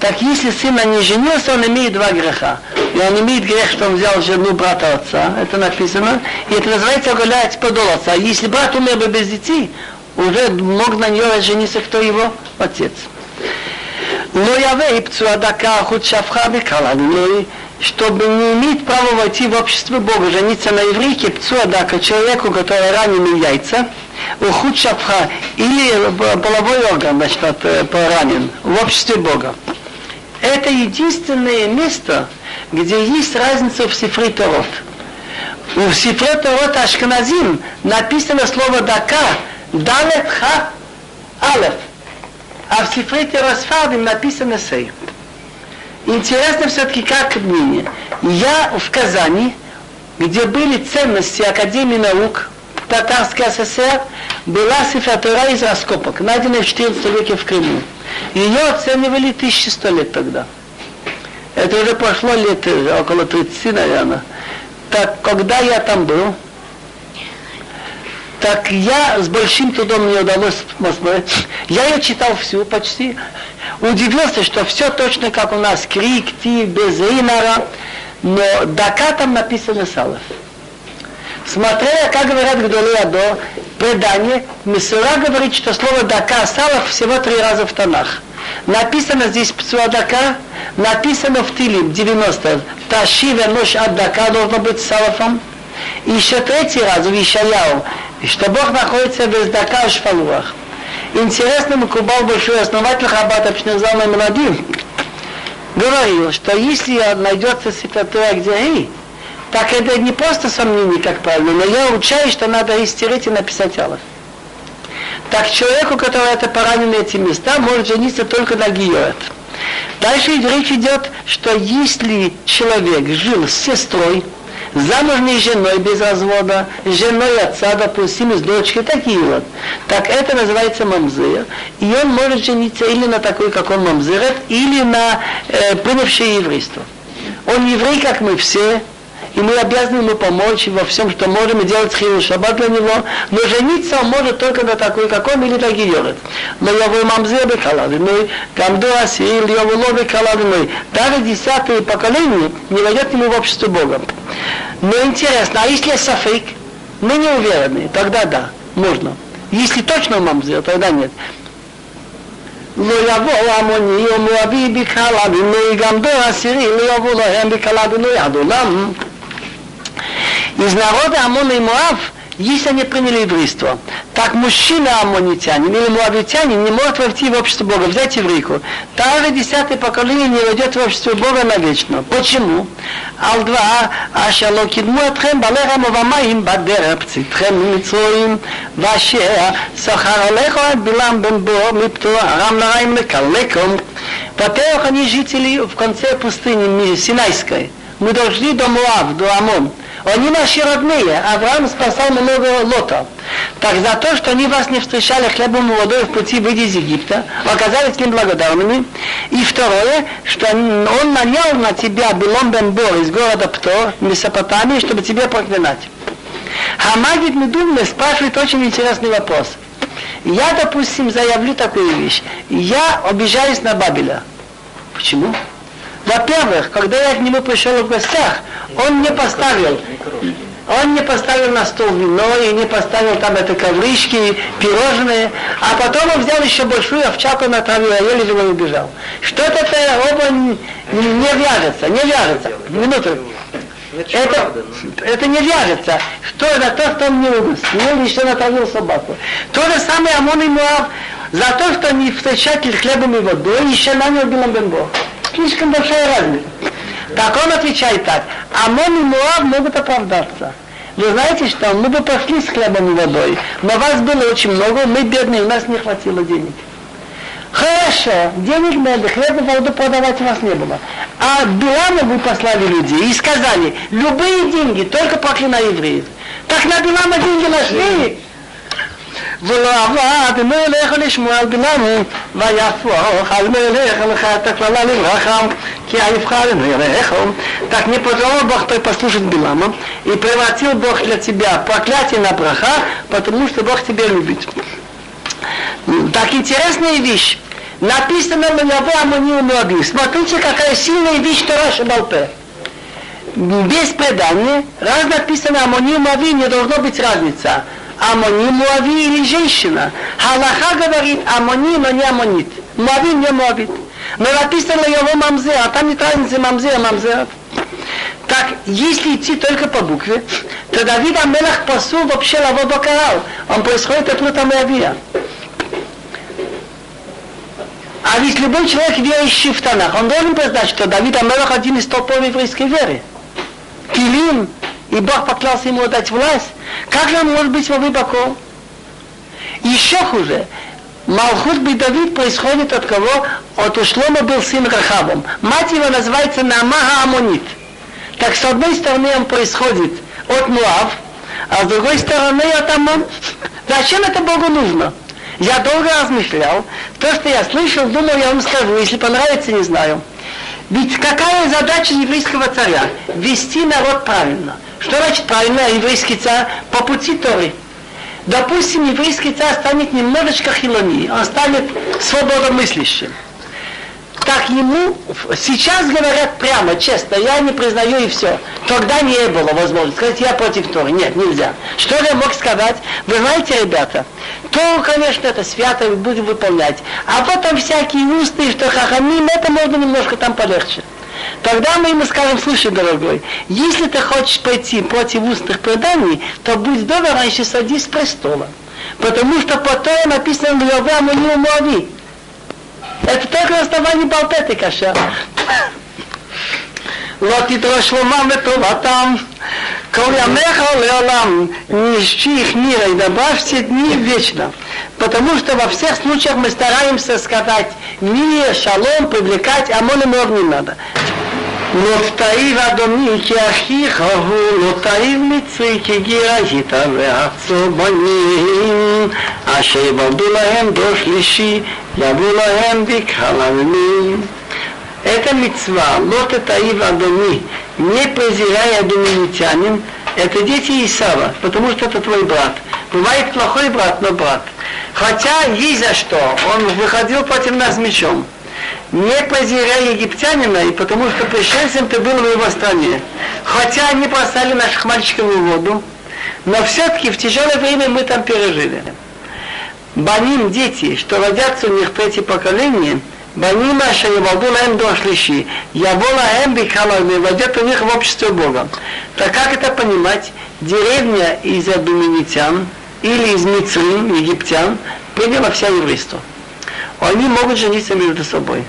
Так если сын не женился, он имеет два греха. И он имеет грех, что он взял жену брата отца, это написано, и это называется оголять подол отца. Если брат умер бы без детей, уже мог на нее жениться кто его отец. Но я вейпцу адака худ шафха бекалалиной, чтобы не иметь права войти в общество Бога, жениться на еврейке, пцу адака, человеку, который ранен яйца, ухуд шафха, или половой орган, значит, поранен в обществе Бога. Это единственное место, где есть разница в Сифре Торот. В Сифре Торот Ашканазим написано слово «дака», Далет Ха Алеф. А в Сифре Терасфардим написано Сей. Интересно все-таки как мнение. Я в Казани, где были ценности Академии наук, Татарской ССР, была Сифатура из раскопок, найденная в 14 веке в Крыму. Ее оценивали 1100 лет тогда. Это уже прошло лет около 30, наверное. Так, когда я там был, так я с большим трудом мне удалось посмотреть. *laughs* Я ее читал всю почти. Удивился, что все точно как у нас. Крик, ти, без инара. Но дака там написано салов. Смотря, как говорят Гдолы до предание, Мисура говорит, что слово дака салов всего три раза в тонах. Написано здесь пцуадака, написано в Тилим 90. Ташиве нож дака должно быть салафом. И еще третий раз в Ишаяу что Бог находится в Издака Шфалуах. Интересно, Макубал большой основатель Хабата Пшнезама Младим говорил, что если найдется ситуация, где и, так это не просто сомнение, как правильно, но я учаю, что надо истерить и написать Аллах. Так человеку, который это поранены эти места, может жениться только на Гиот. Дальше речь идет, что если человек жил с сестрой, замужней женой без развода, женой отца, допустим, с дочкой, такие вот. Так это называется мамзыр. И он может жениться или на такой, как он мамзырет, или на э, принявшее еврейство. Он еврей, как мы все, и мы обязаны ему помочь во всем, что можем, и делать хилу шаббат для него, но жениться он может только на такой, как он, или на гиорет. Но я вы мамзе бекаладиной, гамду асил, я вуло бекаладиной. Даже десятое поколение не войдет ему в общество Бога. Но интересно, а если сафик, мы не уверены, тогда да, можно. Если точно мамзе, тогда нет. לא יבוא עמוני ומואבי בקהלה, ואם לא יגמדו עשירי, לא יבוא להם בקהלה ולא יד עולם. из народа Амона и Муав, если они приняли еврейство, так мужчина амонитянин или муавитянин не может войти в общество Бога, взять еврейку. Также десятое поколение не войдет в общество Бога навечно. Почему? Алдва ашало кидму атхем балеха мавамаим бадераб цитхем мицроим ваше сахар алехо от билам бен бо мипто арам нараим лекалеком. Во-первых, они жители в конце пустыни Синайской. Мы дошли до Муав, до Амона. Они наши родные. Авраам спасал много лота. Так за то, что они вас не встречали хлебом и водой в пути выйти из Египта, оказались к ним благодарными. И второе, что он нанял на тебя Белом бен Бор из города Пто, Месопотамии, чтобы тебя проклинать. Хамагид Медумне спрашивает очень интересный вопрос. Я, допустим, заявлю такую вещь. Я обижаюсь на Бабеля. Почему? Во-первых, когда я к нему пришел в гостях, он не поставил, он не поставил на стол вино и не поставил там это коврички, пирожные, а потом он взял еще большую овчарку на траве, а еле его убежал. Что-то это оба не, вяжется, не вяжется. Минуту. Это, это не вяжется. Что это то, что он не угостил, еще натравил собаку. То же самое Амон и Муав за то, что они встречали хлебом и водой, еще нанял Билам Бенбо слишком большая разница. Так он отвечает так. Амон и Муав могут оправдаться. Вы знаете что? Мы бы пошли с хлебом и водой, но вас было очень много, мы бедные, у нас не хватило денег. Хорошо, денег надо, хлеб и воду продавать у вас не было. А Билама вы послали людей и сказали, любые деньги, только проклинай евреев. Так на Билама деньги нашли, ולא עבד מלך לשמוע בלעמו ויהפוך על מלך לך את הקללה לברכה כי יבחר מלך так не позволил Бог послушать Билама и превратил Бог для тебя проклятие на браха, потому что Бог тебя любит. Так интересная вещь. Написано на него Амонию Муаби. Смотрите, какая сильная вещь Тора Балпе. Без предания, раз написано Амонию Муаби, не должно быть разница. Амоним, Муави или женщина. Халаха говорит Амоним, а не Амонит. Муави не Муавит. Но написано его мамзе, а там нет разницы мамзе, а мамзе. Так, если идти только по букве, то Давид Амелах посул вообще лаво бакарал. Он происходит от Рута Муавия. А ведь любой человек, верующий в Танах, он должен признать, что Давид Амелах один из толпов еврейской веры. Килим, и Бог поклялся ему дать власть, как же он может быть во Баков? Еще хуже, Малхут Давид происходит от кого? От Ушлома был сын Рахабом. Мать его называется Намаха Амонит. Так с одной стороны он происходит от Муав, а с другой стороны от Амон. *laughs* Зачем это Богу нужно? Я долго размышлял. То, что я слышал, думал, я вам скажу. Если понравится, не знаю. Ведь какая задача еврейского царя? Вести народ правильно. Что значит правильно еврейский царь по пути Торы? Допустим, еврейский царь станет немножечко хилони, он станет свободомыслящим. Так ему сейчас говорят прямо, честно, я не признаю и все. Тогда не было возможности сказать, я против Торы. Нет, нельзя. Что я мог сказать? Вы знаете, ребята, то, конечно, это свято, будем выполнять. А потом всякие устные, что хахамим, это можно немножко там полегче. Тогда мы ему скажем, слушай, дорогой, если ты хочешь пойти против устных преданий, то будь добр, раньше садись с престола. Потому что потом написано в Йове не Моави. Это только на основании Балтеты каша. לא תדרוש שלומם וטובתם, כל ימיך לעולם не ищи мира и добавься дни вечно. Потому что во всех случаях мы стараемся сказать мир, шалом, привлекать, а моно не надо. לא תעיב אדוני כי אחיך הוא, לא תעיב מצרי כי גר היית וארצו בנים, אשר יבלדו להם דור שלישי, יבוא להם בקהלנים. Это мецва, лот это Ив Адони, не презирай адоминитянин, это дети Исава, потому что это твой брат. Бывает плохой брат, но брат. Хотя есть за что, он выходил против нас мечом не презирая египтянина, и потому что пришельцем ты был в его стране. Хотя они бросали наших мальчиков в воду, но все-таки в тяжелое время мы там пережили. Баним дети, что родятся у них третье поколение, Баним Аша Явалду Лаем Дошлищи, Явола Эм Бикалами, войдет у них в общество Бога. Так как это понимать? Деревня из адуминитян или из Мицрим, египтян, приняла вся еврейство. Они могут жениться между собой.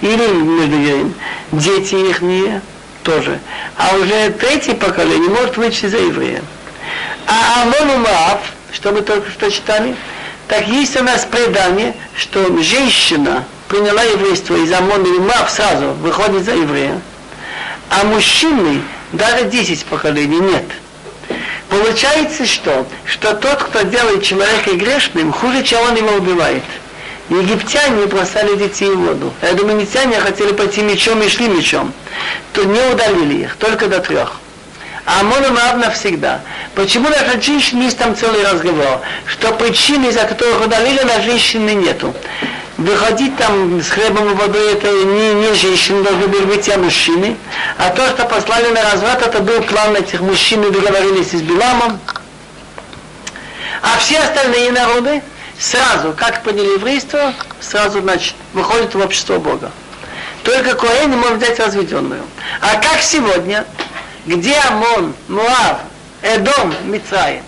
Или между евреями. Дети их не тоже. А уже третье поколение может выйти за еврея. А Амон Маав, что мы только что читали, так есть у нас предание, что женщина приняла еврейство из Амона и Маав сразу выходит за еврея. А мужчины даже 10 поколений нет. Получается что? Что тот, кто делает человека грешным, хуже, чем он его убивает. Египтяне бросали детей в воду. Эдуминитяне хотели пойти мечом и шли мечом. То не удалили их, только до трех. А Амон Маав навсегда. Почему даже женщин есть там целый разговор, что причины, из-за которых удалили, на женщины нету. Выходить там с хлебом и водой, это не, не женщины, должны были быть а мужчины. А то, что послали на разврат, это был план этих мужчин, договорились с Биламом. А все остальные народы, сразу, как поняли еврейство, сразу, значит, выходит в общество Бога. Только Коэн может взять разведенную. А как сегодня, где Амон, Муав, Эдом, Мицраим,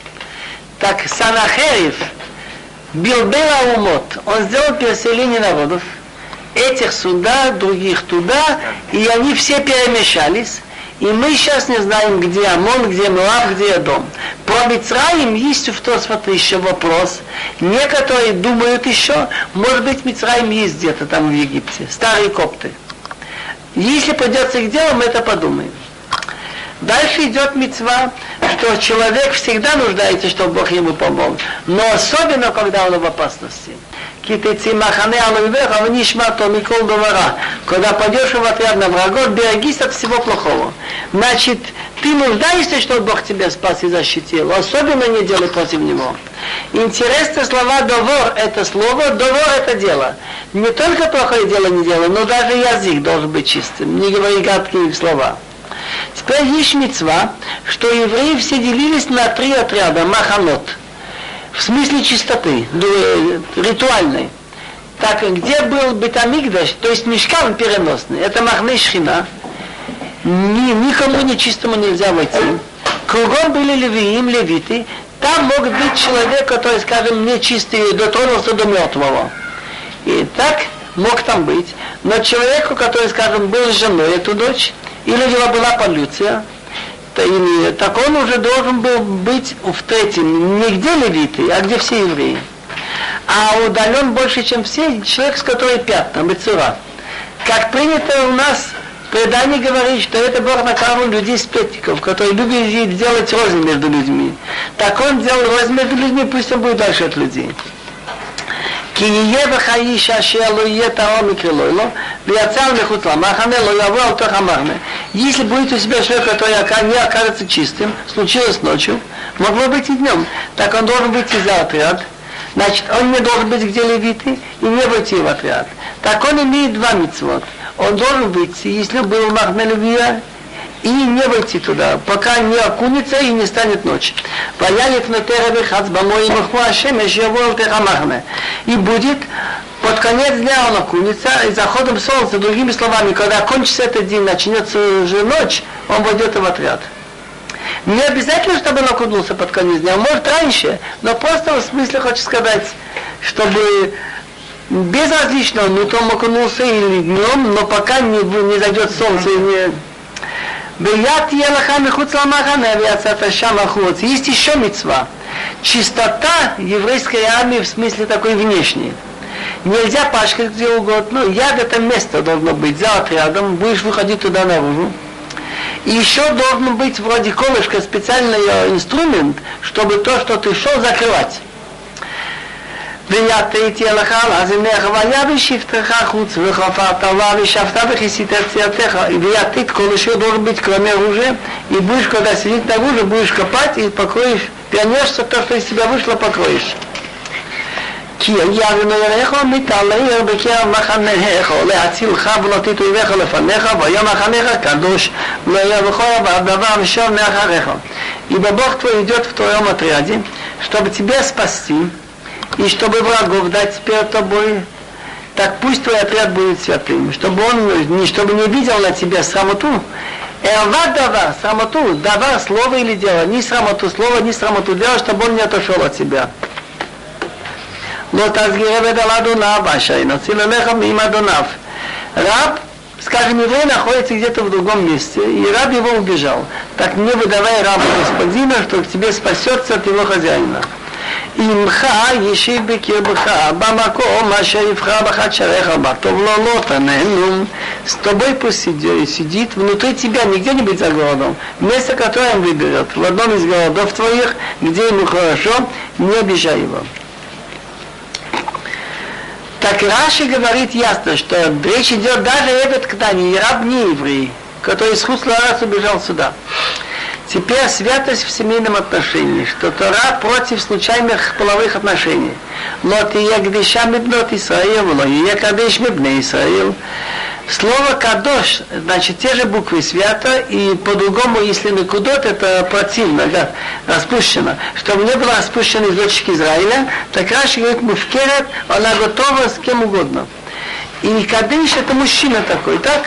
так Санахерев, Билбела Умот, он сделал переселение народов, этих сюда, других туда, и они все перемешались. И мы сейчас не знаем, где Амон, где Муав, где Дом. Про Мицраим есть в Тосфот еще вопрос. Некоторые думают еще, может быть, Мицраим есть где-то там в Египте, старые копты. Если придется к делу, мы это подумаем. Дальше идет мецва, что человек всегда нуждается, чтобы Бог ему помог. Но особенно, когда он в опасности. А. Когда пойдешь в отряд на врагов, берегись от всего плохого. Значит, ты нуждаешься, чтобы Бог тебя спас и защитил. Особенно не делай против Него. Интересно, слова «довор» — это слово, «довор» — это дело. Не только плохое дело не делай, но даже язык должен быть чистым. Не говори гадкие слова. Теперь есть мецва, что евреи все делились на три отряда, маханот, в смысле чистоты, ритуальной. Так, где был бетамигдаш, то есть мешкан переносный, это махны шхина, ни, никому нечистому нельзя войти. Кругом были левиим, левиты, там мог быть человек, который, скажем, нечистый, дотронулся до мертвого. И так мог там быть. Но человеку, который, скажем, был женой, эту дочь, или него была полюция, так он уже должен был быть в третьем, не где левиты, а где все евреи. А удален больше, чем все, человек, с которой пятна, бецура. Как принято у нас, предание говорит, что это Бог наказывал людей сплетников, которые любили делать рознь между людьми. Так он делал рознь между людьми, пусть он будет дальше от людей. כי יהיה בך איש אשר לא יהיה טהור מקרלו לו, ויצא מחוץ למחנה, לא יבוא על תוך המחנה. Если будет у себя человек, который не окажется чистым, случилось ночью, могло быть и днем, так он должен выйти за отряд, значит, он не должен быть где левиты и не войти в отряд. Так он имеет два митцвот. Он должен выйти, если был Махна Левия, и не войти туда, пока не окунется и не станет ночь. И будет под конец дня он окунется, и заходом солнца, другими словами, когда кончится этот день, начнется уже ночь, он войдет в отряд. Не обязательно, чтобы он окунулся под конец дня, может раньше, но просто в смысле хочу сказать, чтобы безразлично, он утром окунулся или днем, но пока не, не зайдет солнце и не Есть еще мецва. Чистота еврейской армии в смысле такой внешней. Нельзя пачкать где угодно. Яд это место должно быть за отрядом. Будешь выходить туда наружу. И еще должен быть вроде колышка специальный инструмент, чтобы то, что ты шел, закрывать. ויתי תלך על זמנך ויבשפתך חוץ וחפרת לה ושפתה וכיסית את צייתך ויתית כל אשר должен быть кроме оружия и будешь когда сидеть на гуже будешь копать и покроешь пионерство то что из тебя вышло покроешь כי יבנו יריך מתעלה בקרב מחניך להצילך ונותית אויביך לפניך ויום מחניך קדוש לא יהיה בכל דבר ושם מאחריך. и Бог твой идет в твоем отряде, чтобы тебя спасти, и чтобы врагов дать перед тобой, так пусть твой отряд будет святым, чтобы он не, чтобы не видел на тебя срамоту, Элва дава, срамоту, дава слово или дело, ни срамоту слова, ни срамоту дело, чтобы он не отошел от тебя. לא תסגיר עבד על אדוניו, אשר ינציל אליך מעם אדוניו. Раб, скажем, еврей находится где-то в другом месте, и раб его убежал. Так не выдавай рабу господина, что к тебе спасется от его хозяина. עמך ישיב בקרבך, במקום אשר יבחר בך תשריך בה, טוב לו לא תננו, с тобой пусть сидит внутри тебя, не где-нибудь за городом, место, которое он выберет, в одном из городов твоих, где ему хорошо, не обижай его. Так Раши говорит ясно, что речь идет даже этот когда не раб, не еврей, который с Хусларас убежал сюда. Теперь святость в семейном отношении, что Тора против случайных половых отношений. Лот и ягдиша мибнот Исраил, ло и якадеш мибне Исраил. Слово кадош, значит, те же буквы свято, и по-другому, если на кудот, это противно, да, распущено. Чтобы не было распущено из дочки Израиля, так Раши говорит, муфкерет, она готова с кем угодно. И кадыш это мужчина такой, так?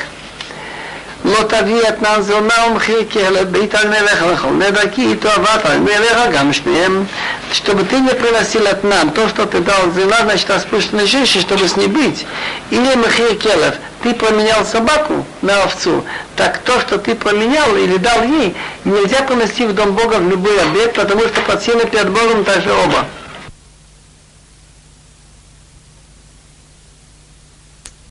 לא תביא אתנן זונה ומחיר כלב בית על נלך לכל נדר כי איתו עבדת על נלך גם шнеем, чтобы ты не приносил от нам то, что ты дал зина, значит, распущенной женщине, чтобы с ней быть. Или махир келев, ты променял собаку на овцу, так то, что ты променял или дал ей, нельзя принести в дом Бога в любой обед, потому что под перед Богом также оба.